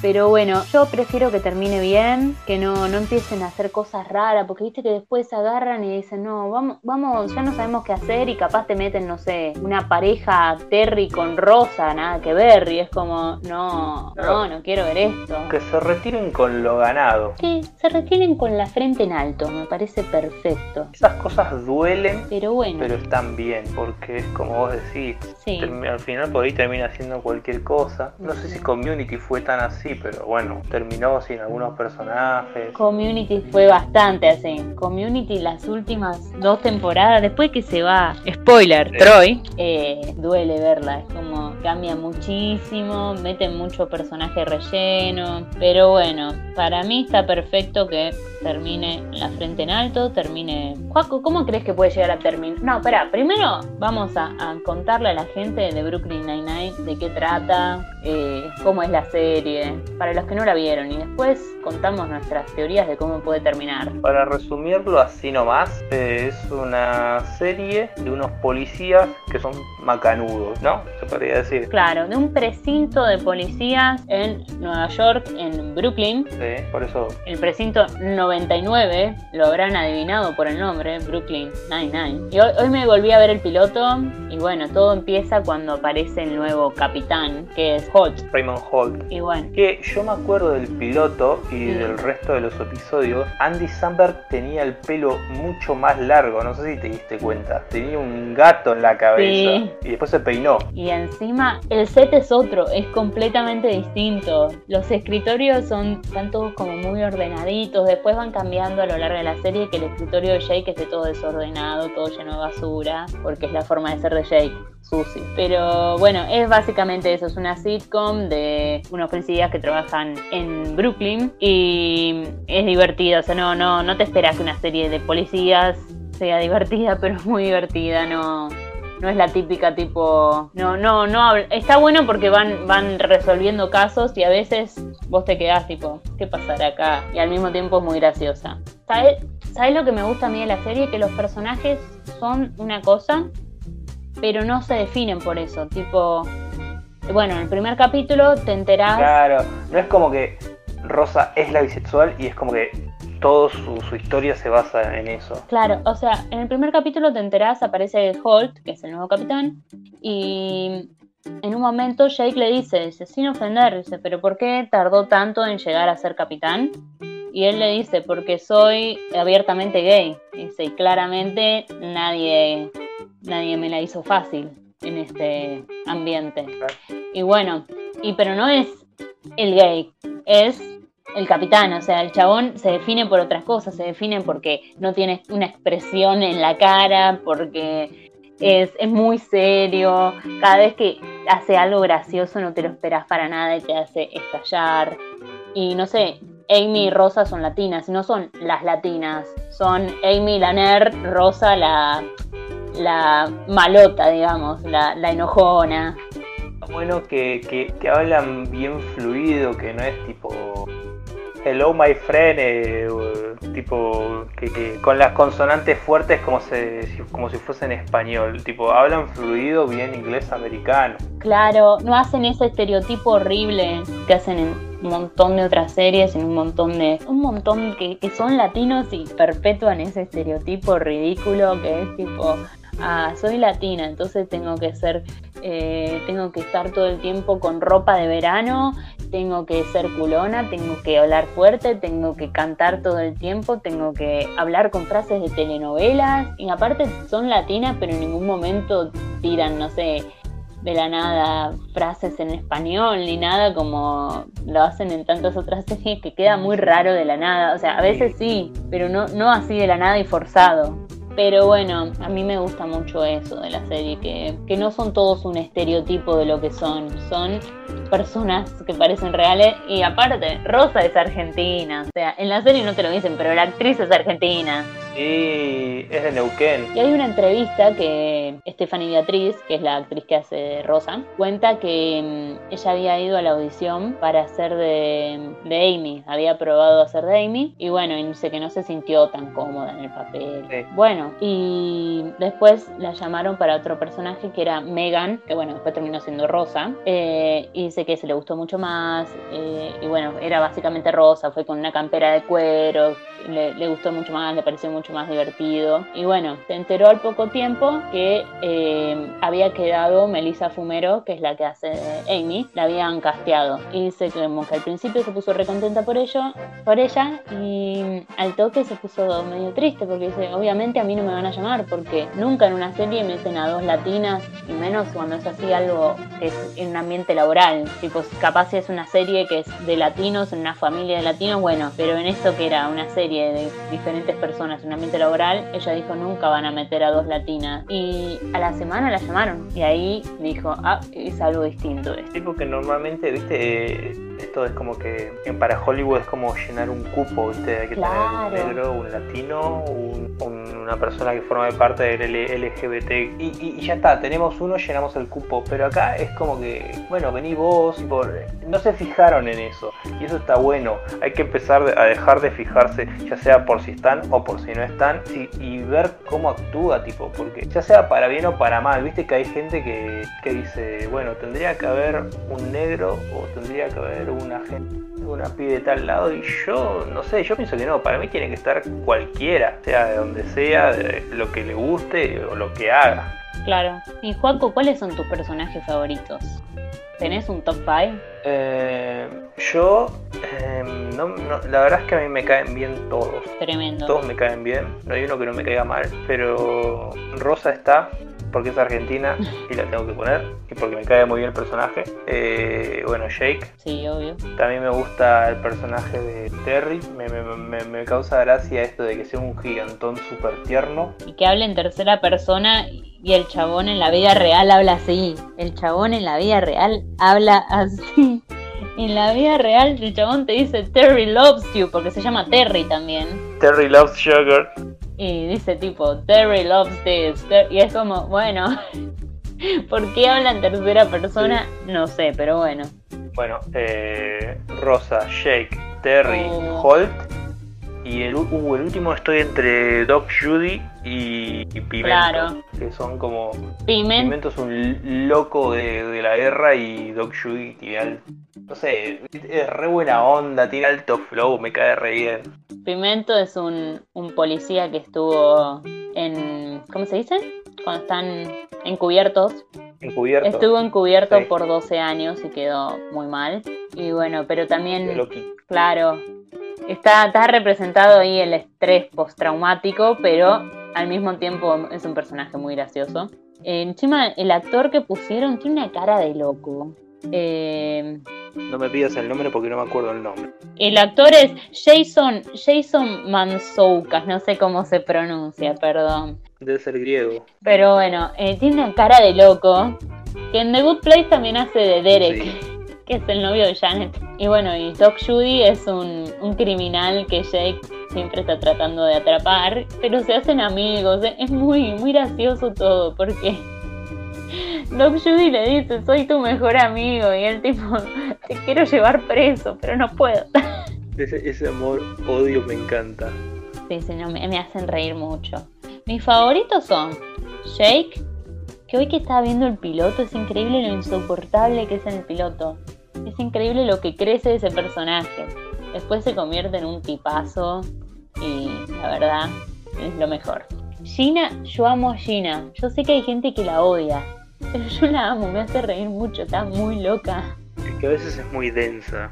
Pero bueno, yo prefiero que termine bien, que no, no empiecen a hacer cosas raras, porque viste que después se agarran y dicen, no, vamos, vamos, ya no sabemos qué hacer y capaz te meten, no sé, una pareja Terry con Rosa, nada que ver, y es como, no, no, no quiero ver esto. Que se retiren con lo ganado. Que se retiren con la frente en alto, me parece perfecto. Esas cosas duelen, Pero bueno, pero están bien, porque es como vos decís, sí. al final por ahí termina haciendo cualquier cosa. No sé si Community fue tan así, pero bueno, terminó sin algunos personajes. Community fue bastante así. Community las últimas dos temporadas, después que se va, spoiler. Troy, eh, duele verla. Es como cambia muchísimo, meten mucho personaje relleno. Pero bueno, para mí está perfecto que termine la frente en alto, termine. Juaco, ¿cómo crees que puede llegar a terminar? No, espera, primero vamos a, a contarle a la gente de Brooklyn Nine-Nine de qué trata, eh, cómo es la serie, para los que no la vieron, y después contamos nuestras teorías de cómo puede terminar. Para resumirlo así nomás, eh, es una serie de unos policías que son macanudos, ¿no? Se podría decir. Claro, de un precinto de policías en Nueva York, en Brooklyn. Sí, por eso El precinto 99, lo habrán adivinado por el nombre, Brooklyn 99. Y hoy, hoy me volví a ver el piloto y bueno, todo empieza cuando aparece el nuevo capitán, que es Holt. Raymond Holt. Y bueno, Que yo me acuerdo del piloto y del resto de los episodios. Andy Samberg tenía el pelo mucho más largo, no sé si te diste cuenta. Tenía un gato en la cabeza Sí. y después se peinó. y encima el set es otro, es completamente distinto. Los escritorios son, están todos como muy ordenaditos, después van cambiando a lo largo de la serie que el escritorio de Jake esté todo desordenado, todo lleno de basura, porque es la forma de ser de Jake, sucio. Pero bueno, es básicamente eso, es una sitcom de unos policías que trabajan en Brooklyn y es divertida, o sea, no, no, no te esperas que una serie de policías sea divertida, pero muy divertida, no, no es la típica tipo no no no está bueno porque van van resolviendo casos y a veces vos te quedás tipo qué pasará acá y al mismo tiempo es muy graciosa. ¿sabes ¿sabes lo que me gusta a mí de la serie que los personajes son una cosa pero no se definen por eso. Tipo bueno en el primer capítulo te enterás Claro, no es como que Rosa es la bisexual y es como que toda su, su historia se basa en eso. Claro, o sea, en el primer capítulo te enterás, aparece Holt, que es el nuevo capitán, y en un momento Jake le dice, dice, sin ofender, dice, pero ¿por qué tardó tanto en llegar a ser capitán? Y él le dice, porque soy abiertamente gay. Dice, y claramente nadie, nadie me la hizo fácil en este ambiente. Y bueno, y pero no es el gay, es el capitán, o sea, el chabón se define por otras cosas, se define porque no tiene una expresión en la cara, porque es, es, muy serio, cada vez que hace algo gracioso no te lo esperas para nada y te hace estallar. Y no sé, Amy y Rosa son latinas, no son las latinas, son Amy la nerd, Rosa la, la malota, digamos, la, la enojona. Bueno, que, que, que hablan bien fluido, que no es tipo hello my friend, eh, tipo que, con las consonantes fuertes como, se, como si fuese en español, tipo hablan fluido bien inglés americano. Claro, no hacen ese estereotipo horrible que hacen en un montón de otras series, en un montón de. un montón que, que son latinos y perpetúan ese estereotipo ridículo que es tipo. Ah, soy latina, entonces tengo que ser eh, tengo que estar todo el tiempo con ropa de verano, tengo que ser culona, tengo que hablar fuerte, tengo que cantar todo el tiempo, tengo que hablar con frases de telenovelas. Y aparte son latinas pero en ningún momento tiran, no sé, de la nada frases en español ni nada como lo hacen en tantas otras series que queda muy raro de la nada, o sea, a veces sí, pero no, no así de la nada y forzado. Pero bueno, a mí me gusta mucho eso de la serie, que, que no son todos un estereotipo de lo que son, son personas que parecen reales y aparte, Rosa es argentina, o sea, en la serie no te lo dicen, pero la actriz es argentina. Sí, es de Neuquén. Y hay una entrevista que Stephanie Beatriz, que es la actriz que hace Rosa, cuenta que mm, ella había ido a la audición para hacer de, de Amy, había probado hacer de Amy y bueno, y dice que no se sintió tan cómoda en el papel. Bueno, y después la llamaron para otro personaje que era Megan, que bueno, después terminó siendo Rosa, eh, y dice que se le gustó mucho más, eh, y bueno, era básicamente Rosa, fue con una campera de cuero, le, le gustó mucho más, le pareció mucho más divertido. Y bueno, se enteró al poco tiempo que eh, había quedado Melissa Fumero, que es la que hace Amy, la habían casteado. Y dice que como que al principio se puso recontenta por ello, por ella, y al toque se puso medio triste porque dice, obviamente a mí no me van a llamar porque nunca en una serie meten a dos latinas, y menos cuando es así algo que es en un ambiente laboral. Tipo, capaz si es una serie que es de latinos, en una familia de latinos, bueno, pero en esto que era una serie de diferentes personas, un ambiente laboral, ella dijo nunca van a meter a dos latinas. Y a la semana la llamaron. Y ahí dijo, ah, es algo distinto. Esto. Sí, porque normalmente, viste, esto es como que para Hollywood es como llenar un cupo, viste, hay que Claro. tener un negro, un latino, un- un- una persona que forma parte del LGBT. Y, y- y ya está, tenemos uno, llenamos el cupo. Pero acá es como que, bueno, vení vos, y por... no se fijaron en eso. Y eso está bueno. Hay que empezar a dejar de fijarse, ya sea por si están o por si no están, y ver cómo actúa, tipo, porque ya sea para bien o para mal, viste que hay gente que, que dice, bueno, tendría que haber un negro o tendría que haber una gente, una pibe de tal lado, y yo, no sé, yo pienso que no, para mí tiene que estar cualquiera, sea de donde sea, lo que le guste o lo que haga. Claro. Y Juaco, ¿cuáles son tus personajes favoritos? ¿Tenés un top 5? Eh, yo, eh, no- no, la verdad es que a mí me caen bien todos. Tremendo. Todos me caen bien, no hay uno que no me caiga mal, pero Rosa está porque es argentina y la tengo que poner y porque me cae muy bien el personaje. Eh, bueno, Jake, Sí, obvio. también me gusta el personaje de Terry, me, me- me- me causa gracia esto de que sea un gigantón súper tierno. Y que hable en tercera persona y el chabón en la vida real habla así. El chabón en la vida real habla así. En la vida real el chabón te dice Terry loves you porque se llama Terry también. Terry loves sugar. Y dice tipo Terry loves this. Y es como, bueno, ¿por qué habla en tercera persona? No sé, pero bueno. Bueno, eh, Rosa, Jake, Terry, Oh. Holt. Y el, uh, el último estoy entre Doc Judy y, y Pimento. Claro. Que son como. Piment, Pimento es un loco de, de la guerra y Doc Judy tiene al- No sé, es re buena onda, tiene alto flow, me cae re bien. Pimento es un, un policía que estuvo en. ¿Cómo se dice? Cuando están encubiertos. Encubierto. Estuvo encubierto Sí. por 12 años y quedó muy mal. Y bueno, pero también, claro, está, está representado ahí el estrés postraumático, pero al mismo tiempo es un personaje muy gracioso. Eh, encima, el actor que pusieron tiene una cara de loco. Eh, No me pidas el nombre porque no me acuerdo el nombre. El actor es Jason, Jason Mansoukas, no sé cómo se pronuncia, perdón. Debe ser griego. Pero bueno, eh, tiene una cara de loco. Que en The Good Place también hace de Derek, Sí. que es el novio de Janet. Y bueno, y Doc Judy es un, un criminal que Jake siempre está tratando de atrapar, pero se hacen amigos. Es es muy, muy gracioso todo, porque Doc Judy le dice, soy tu mejor amigo, y el tipo, te quiero llevar preso, pero no puedo. Ese, ese amor, odio, me encanta. Sí, sí, no, me, me hacen reír mucho. Mis favoritos son Jake, que hoy que estaba viendo el piloto es increíble lo insoportable que es en el piloto. Es increíble lo que crece ese personaje. Después se convierte en un tipazo y la verdad es lo mejor. Gina, yo amo a Gina. Yo sé que hay gente que la odia, pero yo la amo, me hace reír mucho, está muy loca. Es que a veces es muy densa.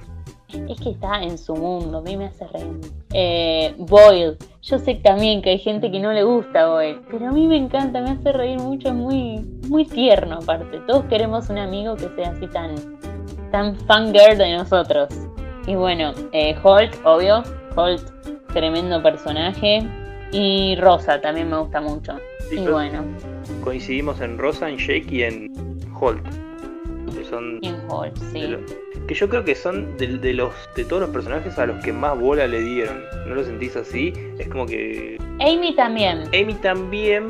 Es que está en su mundo, a mí me hace reír. Eh, Boyle, yo sé también que hay gente que no le gusta Boyle, pero a mí me encanta, me hace reír mucho, es muy, muy tierno aparte. Todos queremos un amigo que sea así tan, tan fangirl de nosotros. Y bueno, eh, Holt, obvio, Holt, tremendo personaje. Y Rosa también me gusta mucho. Sí, Y bueno, Coincidimos en Rosa, en Jake y en Holt. Que son. en Holt, sí. que yo creo que son de, de los de todos los personajes a los que más bola le dieron. ¿No lo sentís así? Es como que. Amy también. Amy también,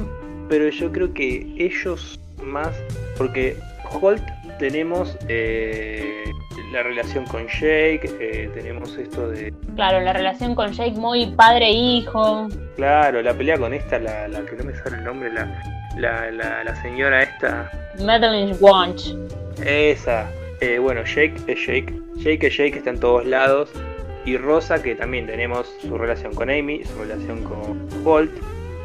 pero yo creo que ellos más. Porque Holt tenemos eh, la relación con Jake, eh, tenemos esto de. Claro, la relación con Jake muy padre-hijo. Claro, la pelea con esta, la, la que no me sale el nombre, la, la, la, la señora esta. Madeline Wanch. Esa. Eh, bueno, Jake es Jake. Jake es Jake, está en todos lados. Y Rosa, que también tenemos su relación con Amy, su relación con Holt.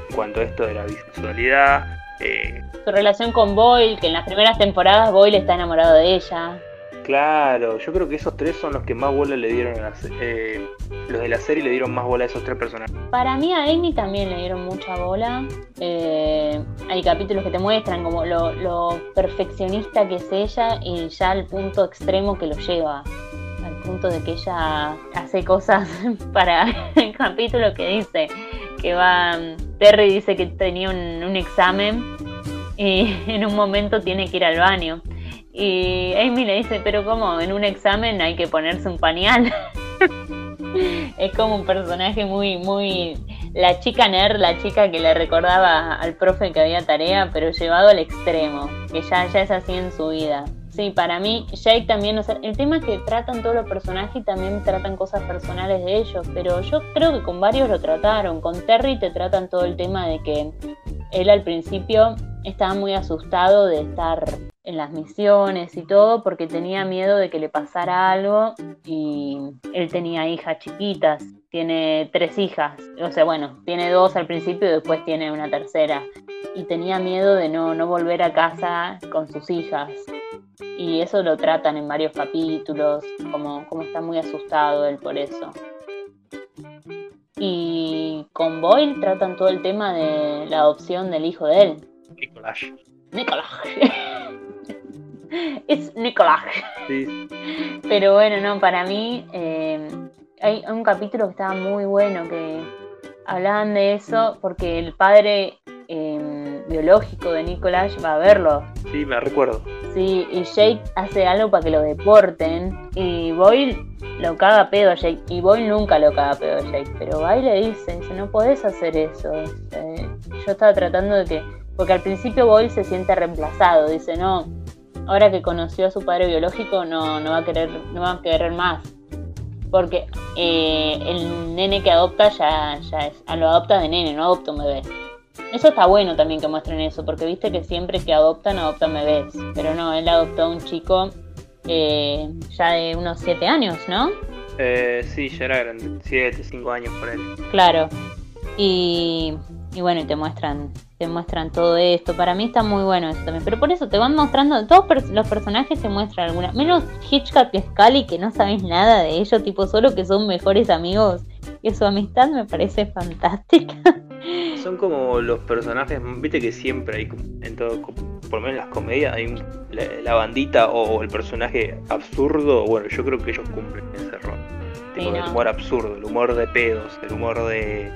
En cuanto a esto de la bisexualidad. Eh, su relación con Boyle, que en las primeras temporadas Boyle está enamorado de ella. claro, yo creo que esos tres son los que más bola le dieron a la eh, Los de la serie le dieron más bola a esos tres personajes. Para mí a Amy también le dieron mucha bola. Eh, hay capítulos que te muestran como lo, lo perfeccionista que es ella y ya al punto extremo que lo lleva. Al punto de que ella hace cosas para el capítulo que dice que va... Terry dice que tenía un, examen y en un momento tiene que ir al baño. Y Amy le dice, pero ¿cómo? En un examen hay que ponerse un pañal. es como un personaje muy, muy... La chica nerd, la chica que le recordaba al profe que había tarea, pero llevado al extremo, que ya, ya es así en su vida. Sí, para mí, Jake también, o sea, el tema es que tratan todos los personajes y también tratan cosas personales de ellos, pero yo creo que con varios lo trataron. Con Terry te tratan todo el tema de que él al principio estaba muy asustado de estar en las misiones y todo porque tenía miedo de que le pasara algo y él tenía hijas chiquitas, tiene tres hijas, o sea, bueno, tiene dos al principio y después tiene una tercera y tenía miedo de no, no volver a casa con sus hijas y eso lo tratan en varios capítulos, como, como está muy asustado él por eso. Y con Boyle tratan todo el tema de la adopción del hijo de él, Nicolás. Nicolás. es Nicolás. Sí, Pero bueno, no, para mí eh, hay un capítulo que estaba muy bueno que hablaban de eso porque el padre eh, biológico de Nicolás va a verlo. sí, me recuerdo. Sí, y Jake hace algo para que lo deporten y Boyle lo caga pedo a Jake y Boyle nunca lo caga pedo a Jake, pero Boyle le dice, dice, no podés hacer eso. yo estaba tratando de que, porque al principio Boyle se siente reemplazado, dice, no, ahora que conoció a su padre biológico no, no va a querer, no va a querer más. Porque eh, el nene que adopta ya, ya es, lo adopta de nene, no adopta un bebé. Eso está bueno también que muestren eso, porque viste que siempre que adoptan, adoptan bebés. Pero no, él adoptó a un chico eh, ya de unos 7 años, ¿no? Eh, sí, ya era grande. 7, 5 años por él. Claro. Y, y bueno, y te muestran, te muestran todo esto. Para mí está muy bueno eso también. Pero por eso te van mostrando, todos los personajes te muestran alguna. Menos Hitchcock y Scully, que no sabes nada de ellos, tipo solo que son mejores amigos. Y su amistad me parece fantástica. Son como los personajes, viste que siempre hay en todo, por lo menos en las comedias, hay la, la bandita o, el personaje absurdo, bueno, yo creo que ellos cumplen ese rol. Tipo, Sí, el humor absurdo, el humor de pedos, el humor de,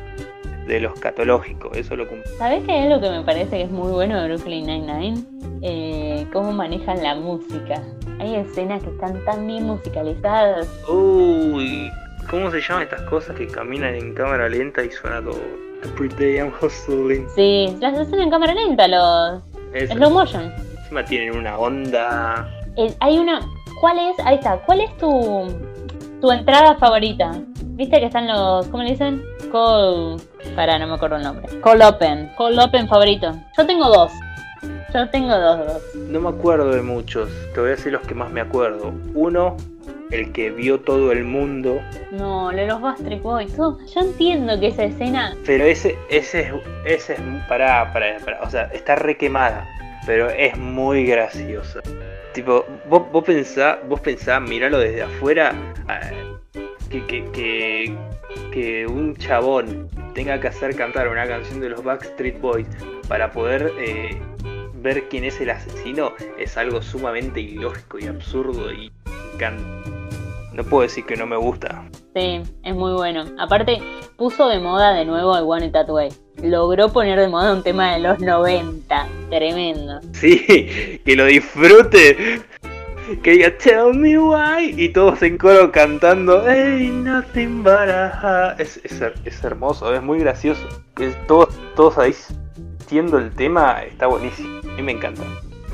de lo escatológico, eso lo cumple. ¿Sabés qué es lo que me parece que es muy bueno de Brooklyn Nine-Nine? Eh, cómo manejan la música. Hay escenas que están tan bien musicalizadas. Uy, ¿cómo se llaman estas cosas que caminan en cámara lenta y suena todo? Every day I'm hustling. Sí, las hacen en cámara lenta, los Eso. slow motion. Encima tienen una onda. Eh, hay una. ¿Cuál es? Ahí está. ¿Cuál es tu, tu entrada favorita? ¿Viste que están los. ¿Cómo le dicen? Call. Para, no me acuerdo el nombre. Call Open. Call Open favorito. Yo tengo dos. Yo tengo dos, dos. No me acuerdo de muchos. Te voy a decir los que más me acuerdo. Uno, el que vio todo el mundo. No, lo de los Boys. Oh, yo entiendo que esa escena. Pero ese, ese es. Ese es. Pará, pará, pará. O sea, está re quemada. Pero es muy graciosa. Tipo, vos, vos pensá, vos pensá, miralo desde afuera. eh, que, que, que, que un chabón tenga que hacer cantar una canción de los Backstreet Boys para poder eh, ver quién es el asesino es algo sumamente ilógico y absurdo y no puedo decir que no me gusta. Sí, es muy bueno. Aparte, puso de moda de nuevo el One Way. Logró poner de moda un tema de los 90. Tremendo. Sí, que lo disfrute. Que diga Tell me why y todos en coro cantando Ain't nothing but a ha-". es, es, es hermoso, es muy gracioso. Todos, todos ahí sintiendo el tema está buenísimo. A mí me encanta.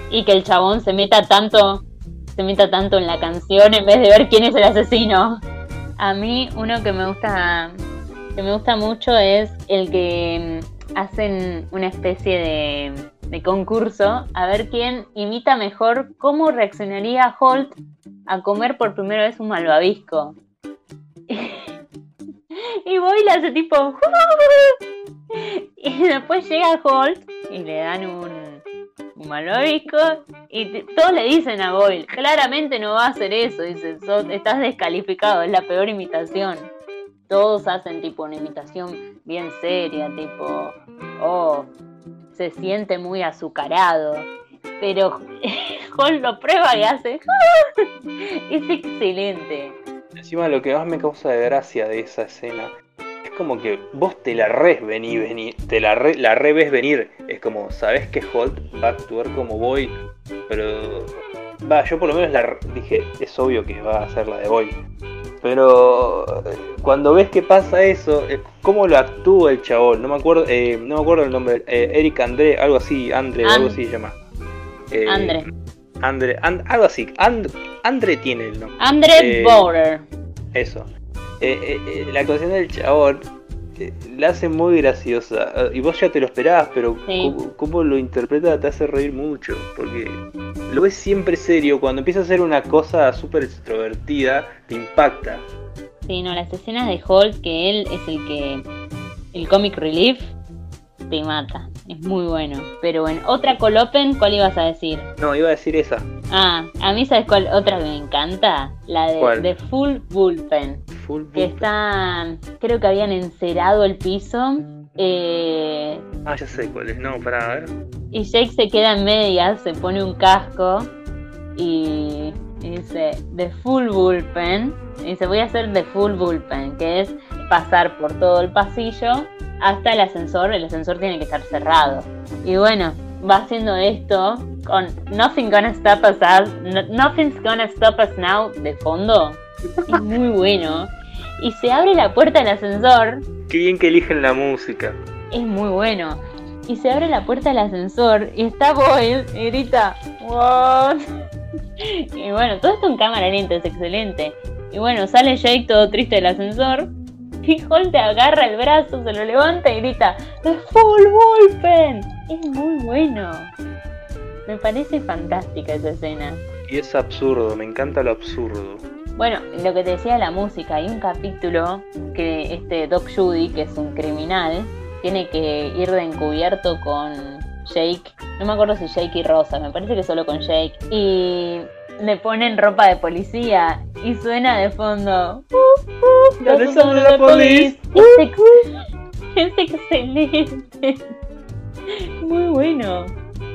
Y que el chabón se meta tanto, se meta tanto en la canción en vez de ver quién es el asesino. A mí uno que me gusta, que me gusta mucho es el que mm, hacen una especie de, de concurso a ver quién imita mejor cómo reaccionaría Holt a comer por primera vez un malvavisco. y Boyle hace tipo y después llega Holt y le dan un, malvavisco y todos le dicen a Boyle, claramente no va a hacer eso, dice, "Sos- estás descalificado, es la peor imitación. Todos hacen tipo una imitación bien seria, tipo, oh, se siente muy azucarado. Pero Holt lo prueba y hace, es excelente. Encima lo que más me causa de gracia de esa escena es como que vos te la res vení, vení, te la re, la ves venir. Es como, sabés que Holt va a actuar como Boy, pero va, yo por lo menos la dije, es obvio que va a ser la de Boy. Pero cuando ves que pasa eso, eh, cómo lo actúa el chabón, no me acuerdo, eh, no me acuerdo el nombre, eh, Eric André, algo así, Andre, And- algo así se llama. Eh, Andre. Andre, And- algo así, And- Andre tiene el nombre. Andre Eh, Bowler. Eso. La actuación del chabón la hace muy graciosa. Eh, y vos ya te lo esperabas, pero Sí. cómo, cómo lo interpreta te hace reír mucho. Porque lo ves siempre serio. Cuando empieza a hacer una cosa súper extrovertida, te impacta. Sí, no, las escenas de Holt, que él es el que. El comic relief, te mata. Es muy bueno. Pero bueno, otra Colopen, ¿cuál ibas a decir? No, iba a decir esa. Ah, a mí, ¿sabes cuál? Otra que me encanta. La de, ¿Cuál? de Full Bullpen. Full Que boot. está. Creo que habían encerado el piso. eh, Ah, ya sé cuál es. No, para ver. y Jake se queda en medias, se pone un casco y dice The Full Bullpen. Y dice, voy a hacer The Full Bullpen, que es pasar por todo el pasillo hasta el ascensor. El ascensor tiene que estar cerrado. Y bueno, va haciendo esto con Nothing Gonna Stop Us no- Nothing's Gonna Stop Us Now de fondo. Es muy bueno. Y se abre la puerta del ascensor Qué bien que eligen la música. es muy bueno. Y se abre la puerta del ascensor y está Boyle y grita, ¿What? Y bueno, todo esto en cámara lenta, es excelente. Y bueno, sale Jake todo triste del ascensor. Holt te agarra el brazo, se lo levanta y grita, ¡The Full Bullpen! Es muy bueno. Me parece fantástica esa escena. Y es absurdo, me encanta lo absurdo. Bueno, lo que te decía de la música, hay un capítulo que este Doc Judy, que es un criminal, tiene que ir de encubierto con Jake. No me acuerdo si Jake y Rosa, me parece que solo con Jake. Y le ponen ropa de policía y suena de fondo. "Uh, uh, de la police". Es, ex- es excelente. Muy bueno.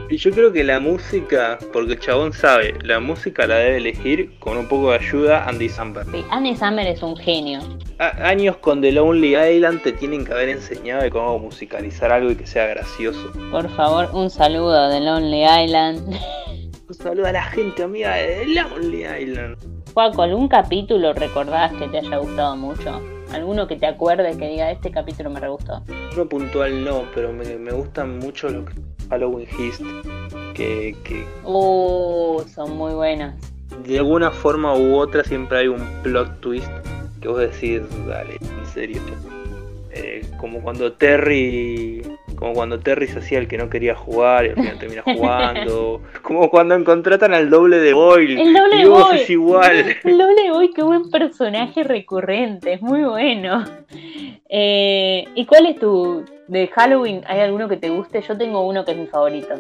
Y yo creo que la música, porque el chabón sabe, la música la debe elegir con un poco de ayuda Andy Samberg. Sí, Andy Samberg es un genio. A- años con The Lonely Island te tienen que haber enseñado de cómo musicalizar algo y que sea gracioso. Por favor, un saludo de Lonely Island. Un saludo a la gente amiga de Lonely Island. Juaco, ¿algún capítulo recordás que te haya gustado mucho? ¿Alguno que te acuerdes que diga este capítulo me re gustó? Uno puntual no, pero me, me gustan mucho los Halloween Heist. Que, que Uh, son muy buenos. de alguna forma u otra siempre hay un plot twist que vos decís, dale, en serio. Eh, como cuando Terry como cuando Terry se hacía el que no quería jugar y al final termina jugando como cuando contratan al doble de Boyle El doble y de Boyle. es igual El doble hoy, qué buen personaje recurrente, es muy bueno. Eh, ¿Y cuál es tu de Halloween? ¿Hay alguno que te guste? Yo tengo uno que es mi favorito,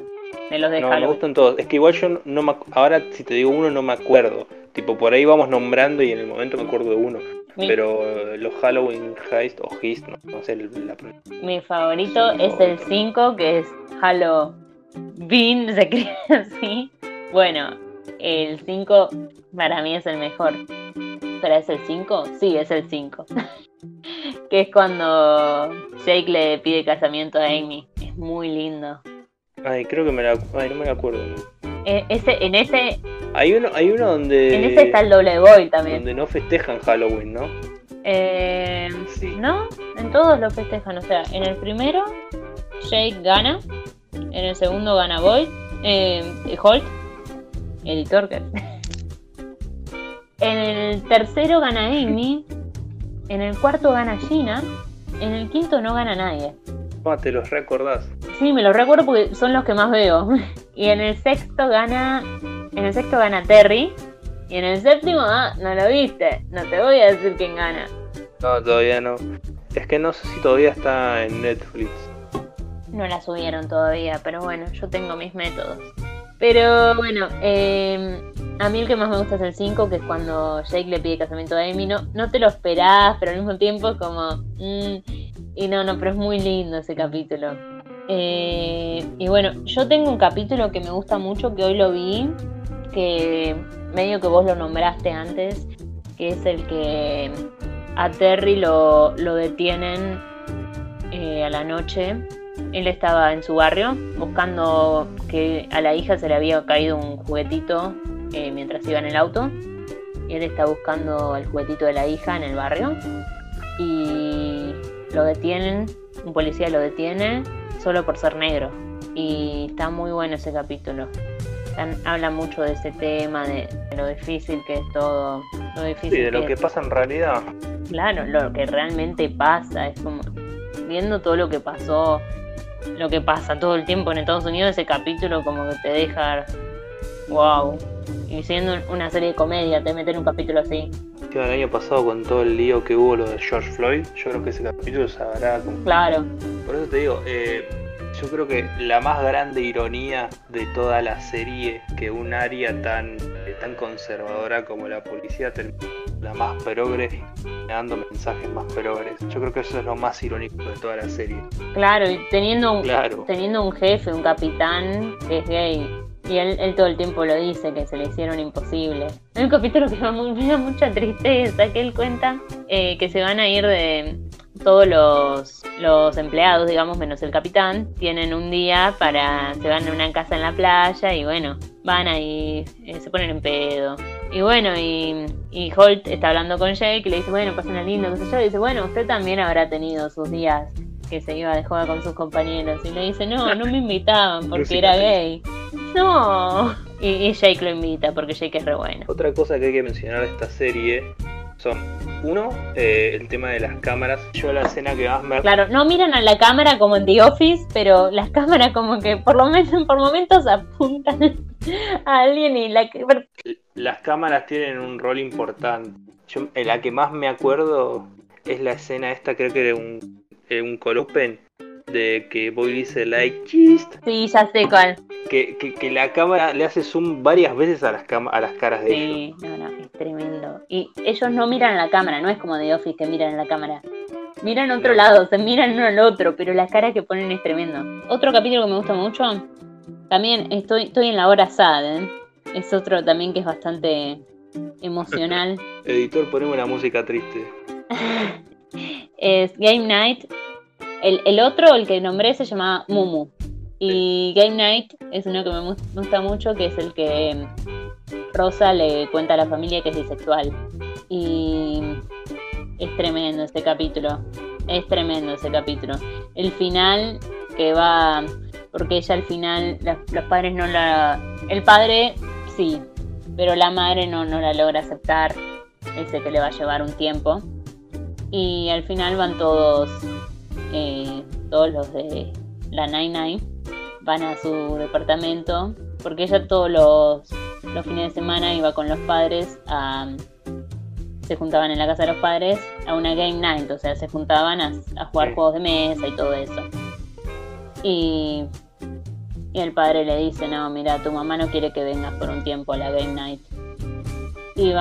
de los de no me gustan todos es que igual yo no, no me ahora si te digo uno no me acuerdo tipo por ahí vamos nombrando y en el momento me acuerdo de uno Mi, pero los Halloween Heist o Heist no, no sé la mi favorito es el 5, que es Halloween, se escribe así. Bueno, el 5 para mí es el mejor. ¿Pero es el 5? Sí, es el 5. que es cuando Jake le pide casamiento a Amy. Es muy lindo. Ay creo que me la ay, no me la acuerdo Eh, ese, en ese hay uno hay uno donde En ese está el doble boy también. donde no festejan Halloween no Eh, sí no, en todos lo festejan. O sea, en el primero, Jake gana. En el segundo gana Boyd. Eh, Holt. Editor que. En el tercero gana Amy. En el cuarto gana Gina. En el quinto no gana nadie. Ah, te los recordás Sí, me lo recuerdo porque son los que más veo. Y en el sexto gana. En el sexto gana Terry. Y en el séptimo, ah, no lo viste. No te voy a decir quién gana. no todavía no es que no sé si todavía está en Netflix No la subieron todavía, pero bueno, yo tengo mis métodos. Pero bueno, eh, a mí el que más me gusta es el 5, que es cuando Jake le pide casamiento a Amy. No, no te lo esperás, pero al mismo tiempo es como... mm, y no, no, pero es muy lindo ese capítulo. Eh, y bueno, yo tengo un capítulo que me gusta mucho, que hoy lo vi, que medio que vos lo nombraste antes, que es el que a Terry lo, lo detienen eh, a la noche él estaba en su barrio buscando que a la hija se le había caído un juguetito eh, mientras iba en el auto. Él está buscando el juguetito de la hija en el barrio. Y lo detienen, un policía lo detiene solo por ser negro. Y está muy bueno ese capítulo. Habla mucho de ese tema, de, de lo difícil que es todo. Lo difícil sí de lo que que pasa en realidad Claro, lo que realmente pasa, es como viendo todo lo que pasó, lo que pasa todo el tiempo en Estados Unidos, ese capítulo como que te deja, wow. Y siendo una serie de comedia, te meten un capítulo así. Sí, el año pasado con todo el lío que hubo lo de George Floyd yo creo que ese capítulo se habrá como Claro, Por eso te digo, eh, yo creo que la más grande ironía de toda la serie que un área tan, eh, tan conservadora como la policía termina la más progre dando mensajes más progres. Yo creo que eso es lo más irónico de toda la serie. claro, y teniendo un, Claro. teniendo un jefe, un capitán que es gay. Y él, todo el tiempo lo dice, que se le hicieron imposible. Hay un capítulo que me da mucha tristeza, que él cuenta eh, que se van a ir de todos los, los empleados, digamos, menos el capitán, tienen un día para, se van a una casa en la playa y bueno, van ahí, eh, se ponen en pedo. Y bueno, y, y Holt está hablando con Jake y le dice, bueno, pasen lindo, qué sé yo. Y dice, bueno, usted también habrá tenido sus días que se iba de joda con sus compañeros. Y le dice, no, no me invitaban porque era gay. No. Y, y Jake lo invita porque Jake es re bueno. Otra cosa que hay que mencionar de esta serie son, uno, eh, el tema de las cámaras. Yo la escena que más me Claro, no miran a la cámara como en The Office, pero las cámaras como que por lo menos por momentos apuntan a alguien y la las cámaras tienen un rol importante. Yo, en la que más me acuerdo es la escena esta, creo que era un, eh, un colopen, de que Boy dice like chist, Sí, ya sé cuál. que, que, que la cámara le hace zoom varias veces a las, a las caras de ellos. Sí, no, no, es tremendo. Y ellos no miran a la cámara, no es como The Office que miran a la cámara. Miran a otro No. lado, se miran uno al otro, pero la cara que ponen es tremendo. Otro capítulo que me gusta mucho También estoy, estoy en la hora sad, ¿eh? Es otro también que es bastante emocional. Editor, ponemos una música triste. es Game Night. El, el otro, el que nombré, se llamaba Mumu. Y Game Night es uno que me gusta mucho, que es el que mm, Rosa le cuenta a la familia que es bisexual. Y es tremendo ese capítulo. Es tremendo ese capítulo. El final que va, porque ella al final, la- los padres no la... El padre sí, pero la madre no, no la logra aceptar. Ese que le va a llevar un tiempo. Y al final van todos, eh, todos los de la Nine Nine, van a su departamento, porque ella todos los, los fines de semana iba con los padres a... Se juntaban en la casa de los padres a una game night, o sea, se juntaban a, a jugar Sí. juegos de mesa y todo eso. Y, y el padre le dice, no, mira, tu mamá no quiere que vengas por un tiempo a la game night. Y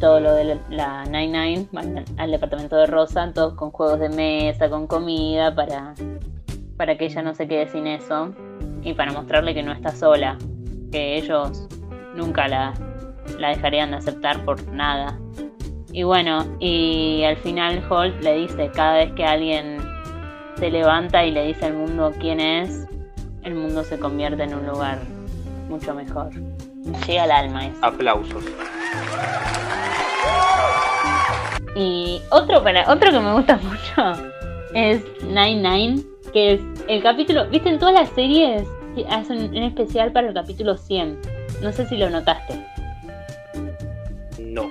todo lo de la, la Nine Nine, van al, al departamento de Rosa, todos con juegos de mesa, con comida, para, para que ella no se quede sin eso. Y para mostrarle que no está sola, que ellos nunca la, la dejarían de aceptar por nada. Y bueno, y al final Holt le dice, cada vez que alguien se levanta y le dice al mundo quién es, el mundo se convierte en un lugar mucho mejor. Llega al alma eso. Aplausos. Y otro para otro que me gusta mucho es Nine Nine, que es el capítulo, ¿viste en todas las series hacen un especial para el capítulo 100? No sé si lo notaste. No.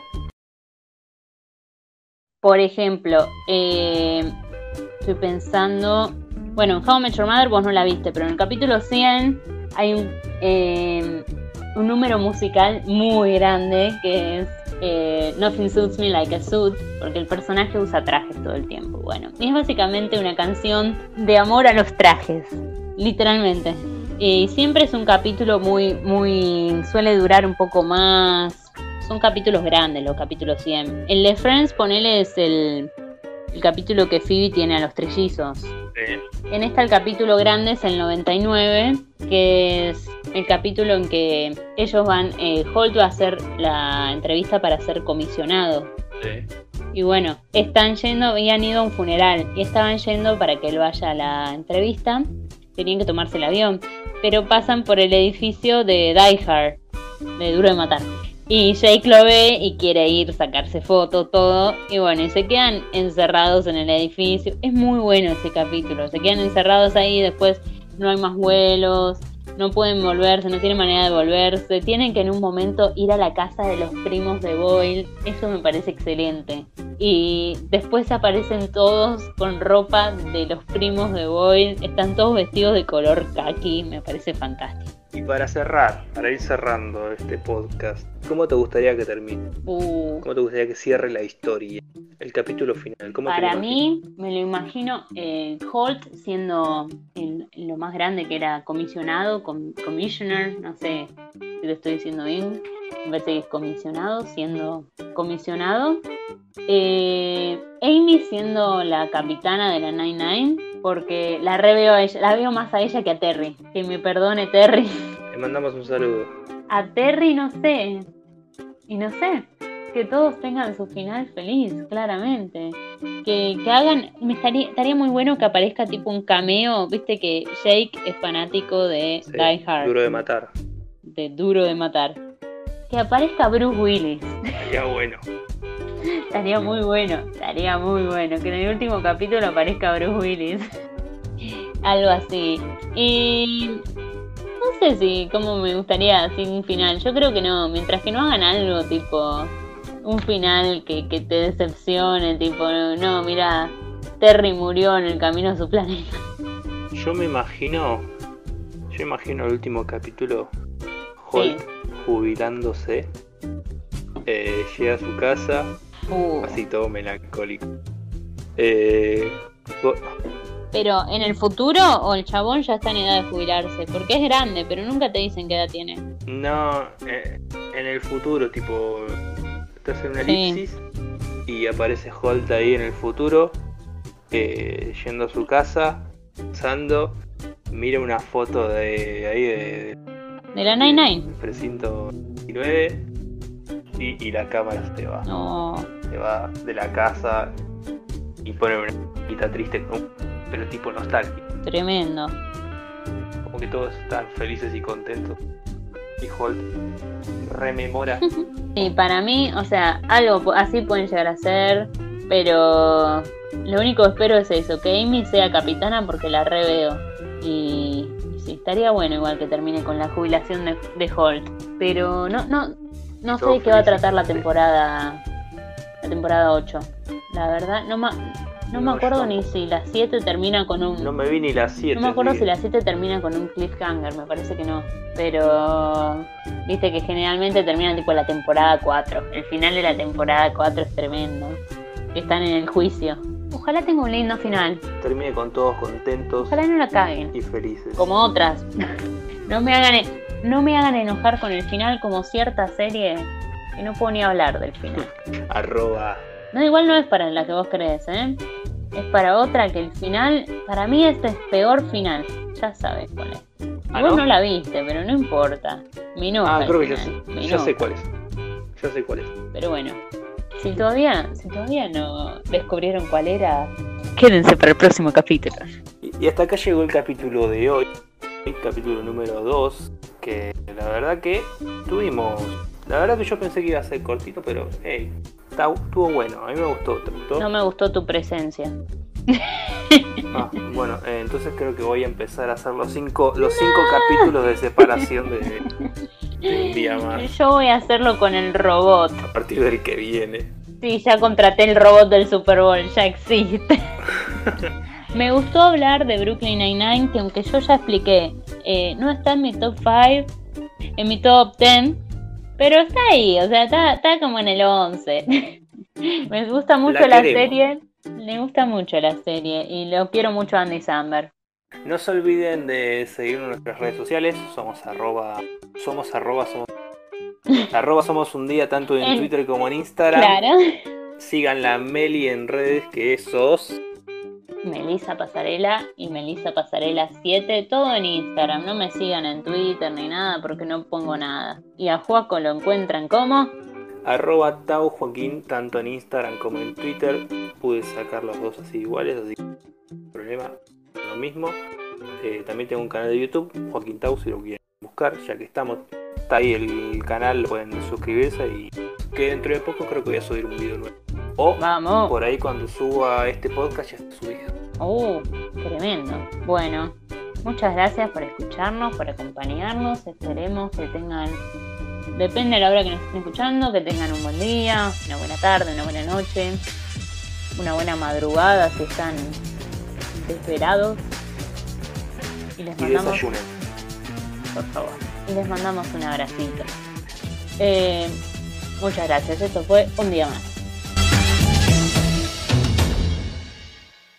Por ejemplo, eh, estoy pensando, bueno, en How I Met Your Mother vos no la viste, pero en el capítulo 100 hay un, eh, un número musical muy grande que es eh, Nothing Suits Me Like a Suit, porque el personaje usa trajes todo el tiempo. Bueno, es básicamente una canción de amor a los trajes, literalmente. Y siempre es un capítulo muy, muy, suele durar un poco más. Son capítulos grandes, los capítulos 100. El de Friends, ponele, es el, el capítulo que Phoebe tiene a los trillizos. Sí. En este el capítulo grande es el 99, que es el capítulo en que ellos van, eh, Holt va a hacer la entrevista para ser comisionado. Sí. Y bueno, están yendo, habían ido a un funeral y estaban yendo para que él vaya a la entrevista. Tenían que tomarse el avión, pero pasan por el edificio de Die Hard, de Duro de Matar. Y Jake lo ve y quiere ir, sacarse fotos, todo. Y bueno, y se quedan encerrados en el edificio. Es muy bueno ese capítulo. Se quedan encerrados ahí, después no hay más vuelos, no pueden volverse, no tienen manera de volverse. Tienen que en un momento ir a la casa de los primos de Boyle. Eso me parece excelente. Y después aparecen todos con ropa de los primos de Boyle. Están todos vestidos de color khaki. Me parece fantástico. Y para cerrar, para ir cerrando este podcast, ¿cómo te gustaría que termine? Uh, ¿Cómo te gustaría que cierre la historia? El capítulo final. ¿Cómo te Para mí, me lo imagino eh, Holt siendo el- lo más grande que era comisionado, com- commissioner, no sé si lo estoy diciendo bien, me parece que es comisionado, siendo comisionado. Eh, Amy siendo la capitana de la Nine Nine, porque la reveo a ella, la veo más a ella que a Terry. Que me perdone Terry. Le mandamos un saludo. A Terry no sé. Y no sé. Que todos tengan su final feliz, claramente. Que, que hagan. Me estaría, estaría muy bueno que aparezca tipo un cameo. Viste que Jake es fanático de Sí, Die Hard. Duro de matar. De Duro de Matar. Que aparezca Bruce Willis. Ya bueno. Estaría muy bueno. Estaría muy bueno. Que en el último capítulo aparezca Bruce Willis. Algo así. Y. No sé si cómo me gustaría así un final. Yo creo que no. Mientras que no hagan algo tipo. Un final que, que te decepcione. Tipo, no, mira. Terry murió en el camino a su planeta. Yo me imagino. Yo imagino el último capítulo. Holt jubilándose. eh, llega a su casa. Uh, Así todo melancólico. Eh, Pero en el futuro o el chabón ya está en edad de jubilarse. Porque es grande, pero nunca te dicen qué edad tiene. no, eh, en el futuro, tipo. Estás en una Sí. elipsis. Y aparece Holt ahí en el futuro. eh, yendo a su casa. Pensando. mira una foto de ahí de, De la 99. del precinto 19 y, y la cámara se va. No. Se va de la casa y pone una quita triste pero tipo nostálgico. Tremendo. Como que todos están felices y contentos. Y Holt rememora. Y para mí, o sea, algo así pueden llegar a ser, pero lo único que espero es eso, que Amy sea capitana porque la reveo. Y, y sí, estaría bueno igual que termine con la jubilación de, de Holt. Pero no, no, no sé de qué va a tratar la temporada, la temporada 8. La verdad, no, ma- no me acuerdo yo ni si la 7 termina con un... No me vi ni las 7. No me acuerdo si la 7 termina con un cliffhanger, me parece que no. Pero viste que generalmente termina tipo la temporada 4. El final de la temporada 4 es tremendo. Están en el juicio. Ojalá tenga un lindo final. Termine con todos contentos Ojalá no la caguen. y felices. Como otras. No me hagan, no me hagan enojar con el final como cierta serie que no puedo ni hablar del final. Arroba. No, igual no es para la que vos crees, ¿eh? Es para otra que el final, para mí este es peor final. Ya sabes cuál es. ¿Ah, Vos no? no? la viste, pero no importa. Me enoja Ah, creo que ya sé. Ya sé cuál es. Ya sé cuál es. Pero bueno, si todavía, si todavía no descubrieron cuál era, quédense para el próximo capítulo. Y, y hasta acá llegó el capítulo de hoy. Capítulo número 2. Que la verdad que tuvimos. La verdad que yo pensé que iba a ser cortito, pero hey, está- estuvo bueno. A mí me gustó. ¿Te gustó? No me gustó tu presencia. Ah, bueno, eh, entonces creo que voy a empezar a hacer los cinco, los cinco capítulos de separación de, de un día más. Yo voy a hacerlo con el robot. A partir del que viene. Sí, ya contraté el robot del Super Bowl, ya existe. Me gustó hablar de Brooklyn Nine-Nine, que aunque yo ya expliqué, eh, no está en mi top 5, en mi top 10, pero está ahí, o sea, está, está como en el 11. Me gusta mucho La serie, me gusta mucho la serie y lo quiero mucho a Andy Samberg. No se olviden de seguirnos en nuestras redes sociales. Somos arroba. Somos arroba somos. Arroba somos un día tanto en Twitter como en Instagram. Claro. Sigan la Meli en redes que es sos. Melissa Pasarela y Melissa Pasarela 7, todo en Instagram. No me sigan en Twitter ni nada porque no pongo nada. Y a Juaco lo encuentran como. Arroba Tau Joaquín tanto en Instagram como en Twitter. Pude sacar los dos así iguales, así que problema. Lo mismo. Eh, también tengo un canal de YouTube, Joaquín Tau, si lo quieren buscar, ya que estamos. Está ahí el canal, pueden suscribirse y que dentro de poco creo que voy a subir un video nuevo. O Vamos. por ahí cuando suba este podcast ya está subido. Uh, tremendo. Bueno, muchas gracias por escucharnos, por acompañarnos. Esperemos que tengan. Depende de la hora que nos estén escuchando, que tengan un buen día, una buena tarde, una buena noche, una buena madrugada si están desvelados. Y les Y mandamos. desayunen. por favor. Les mandamos un abracito. Eh, muchas gracias. Esto fue un día más.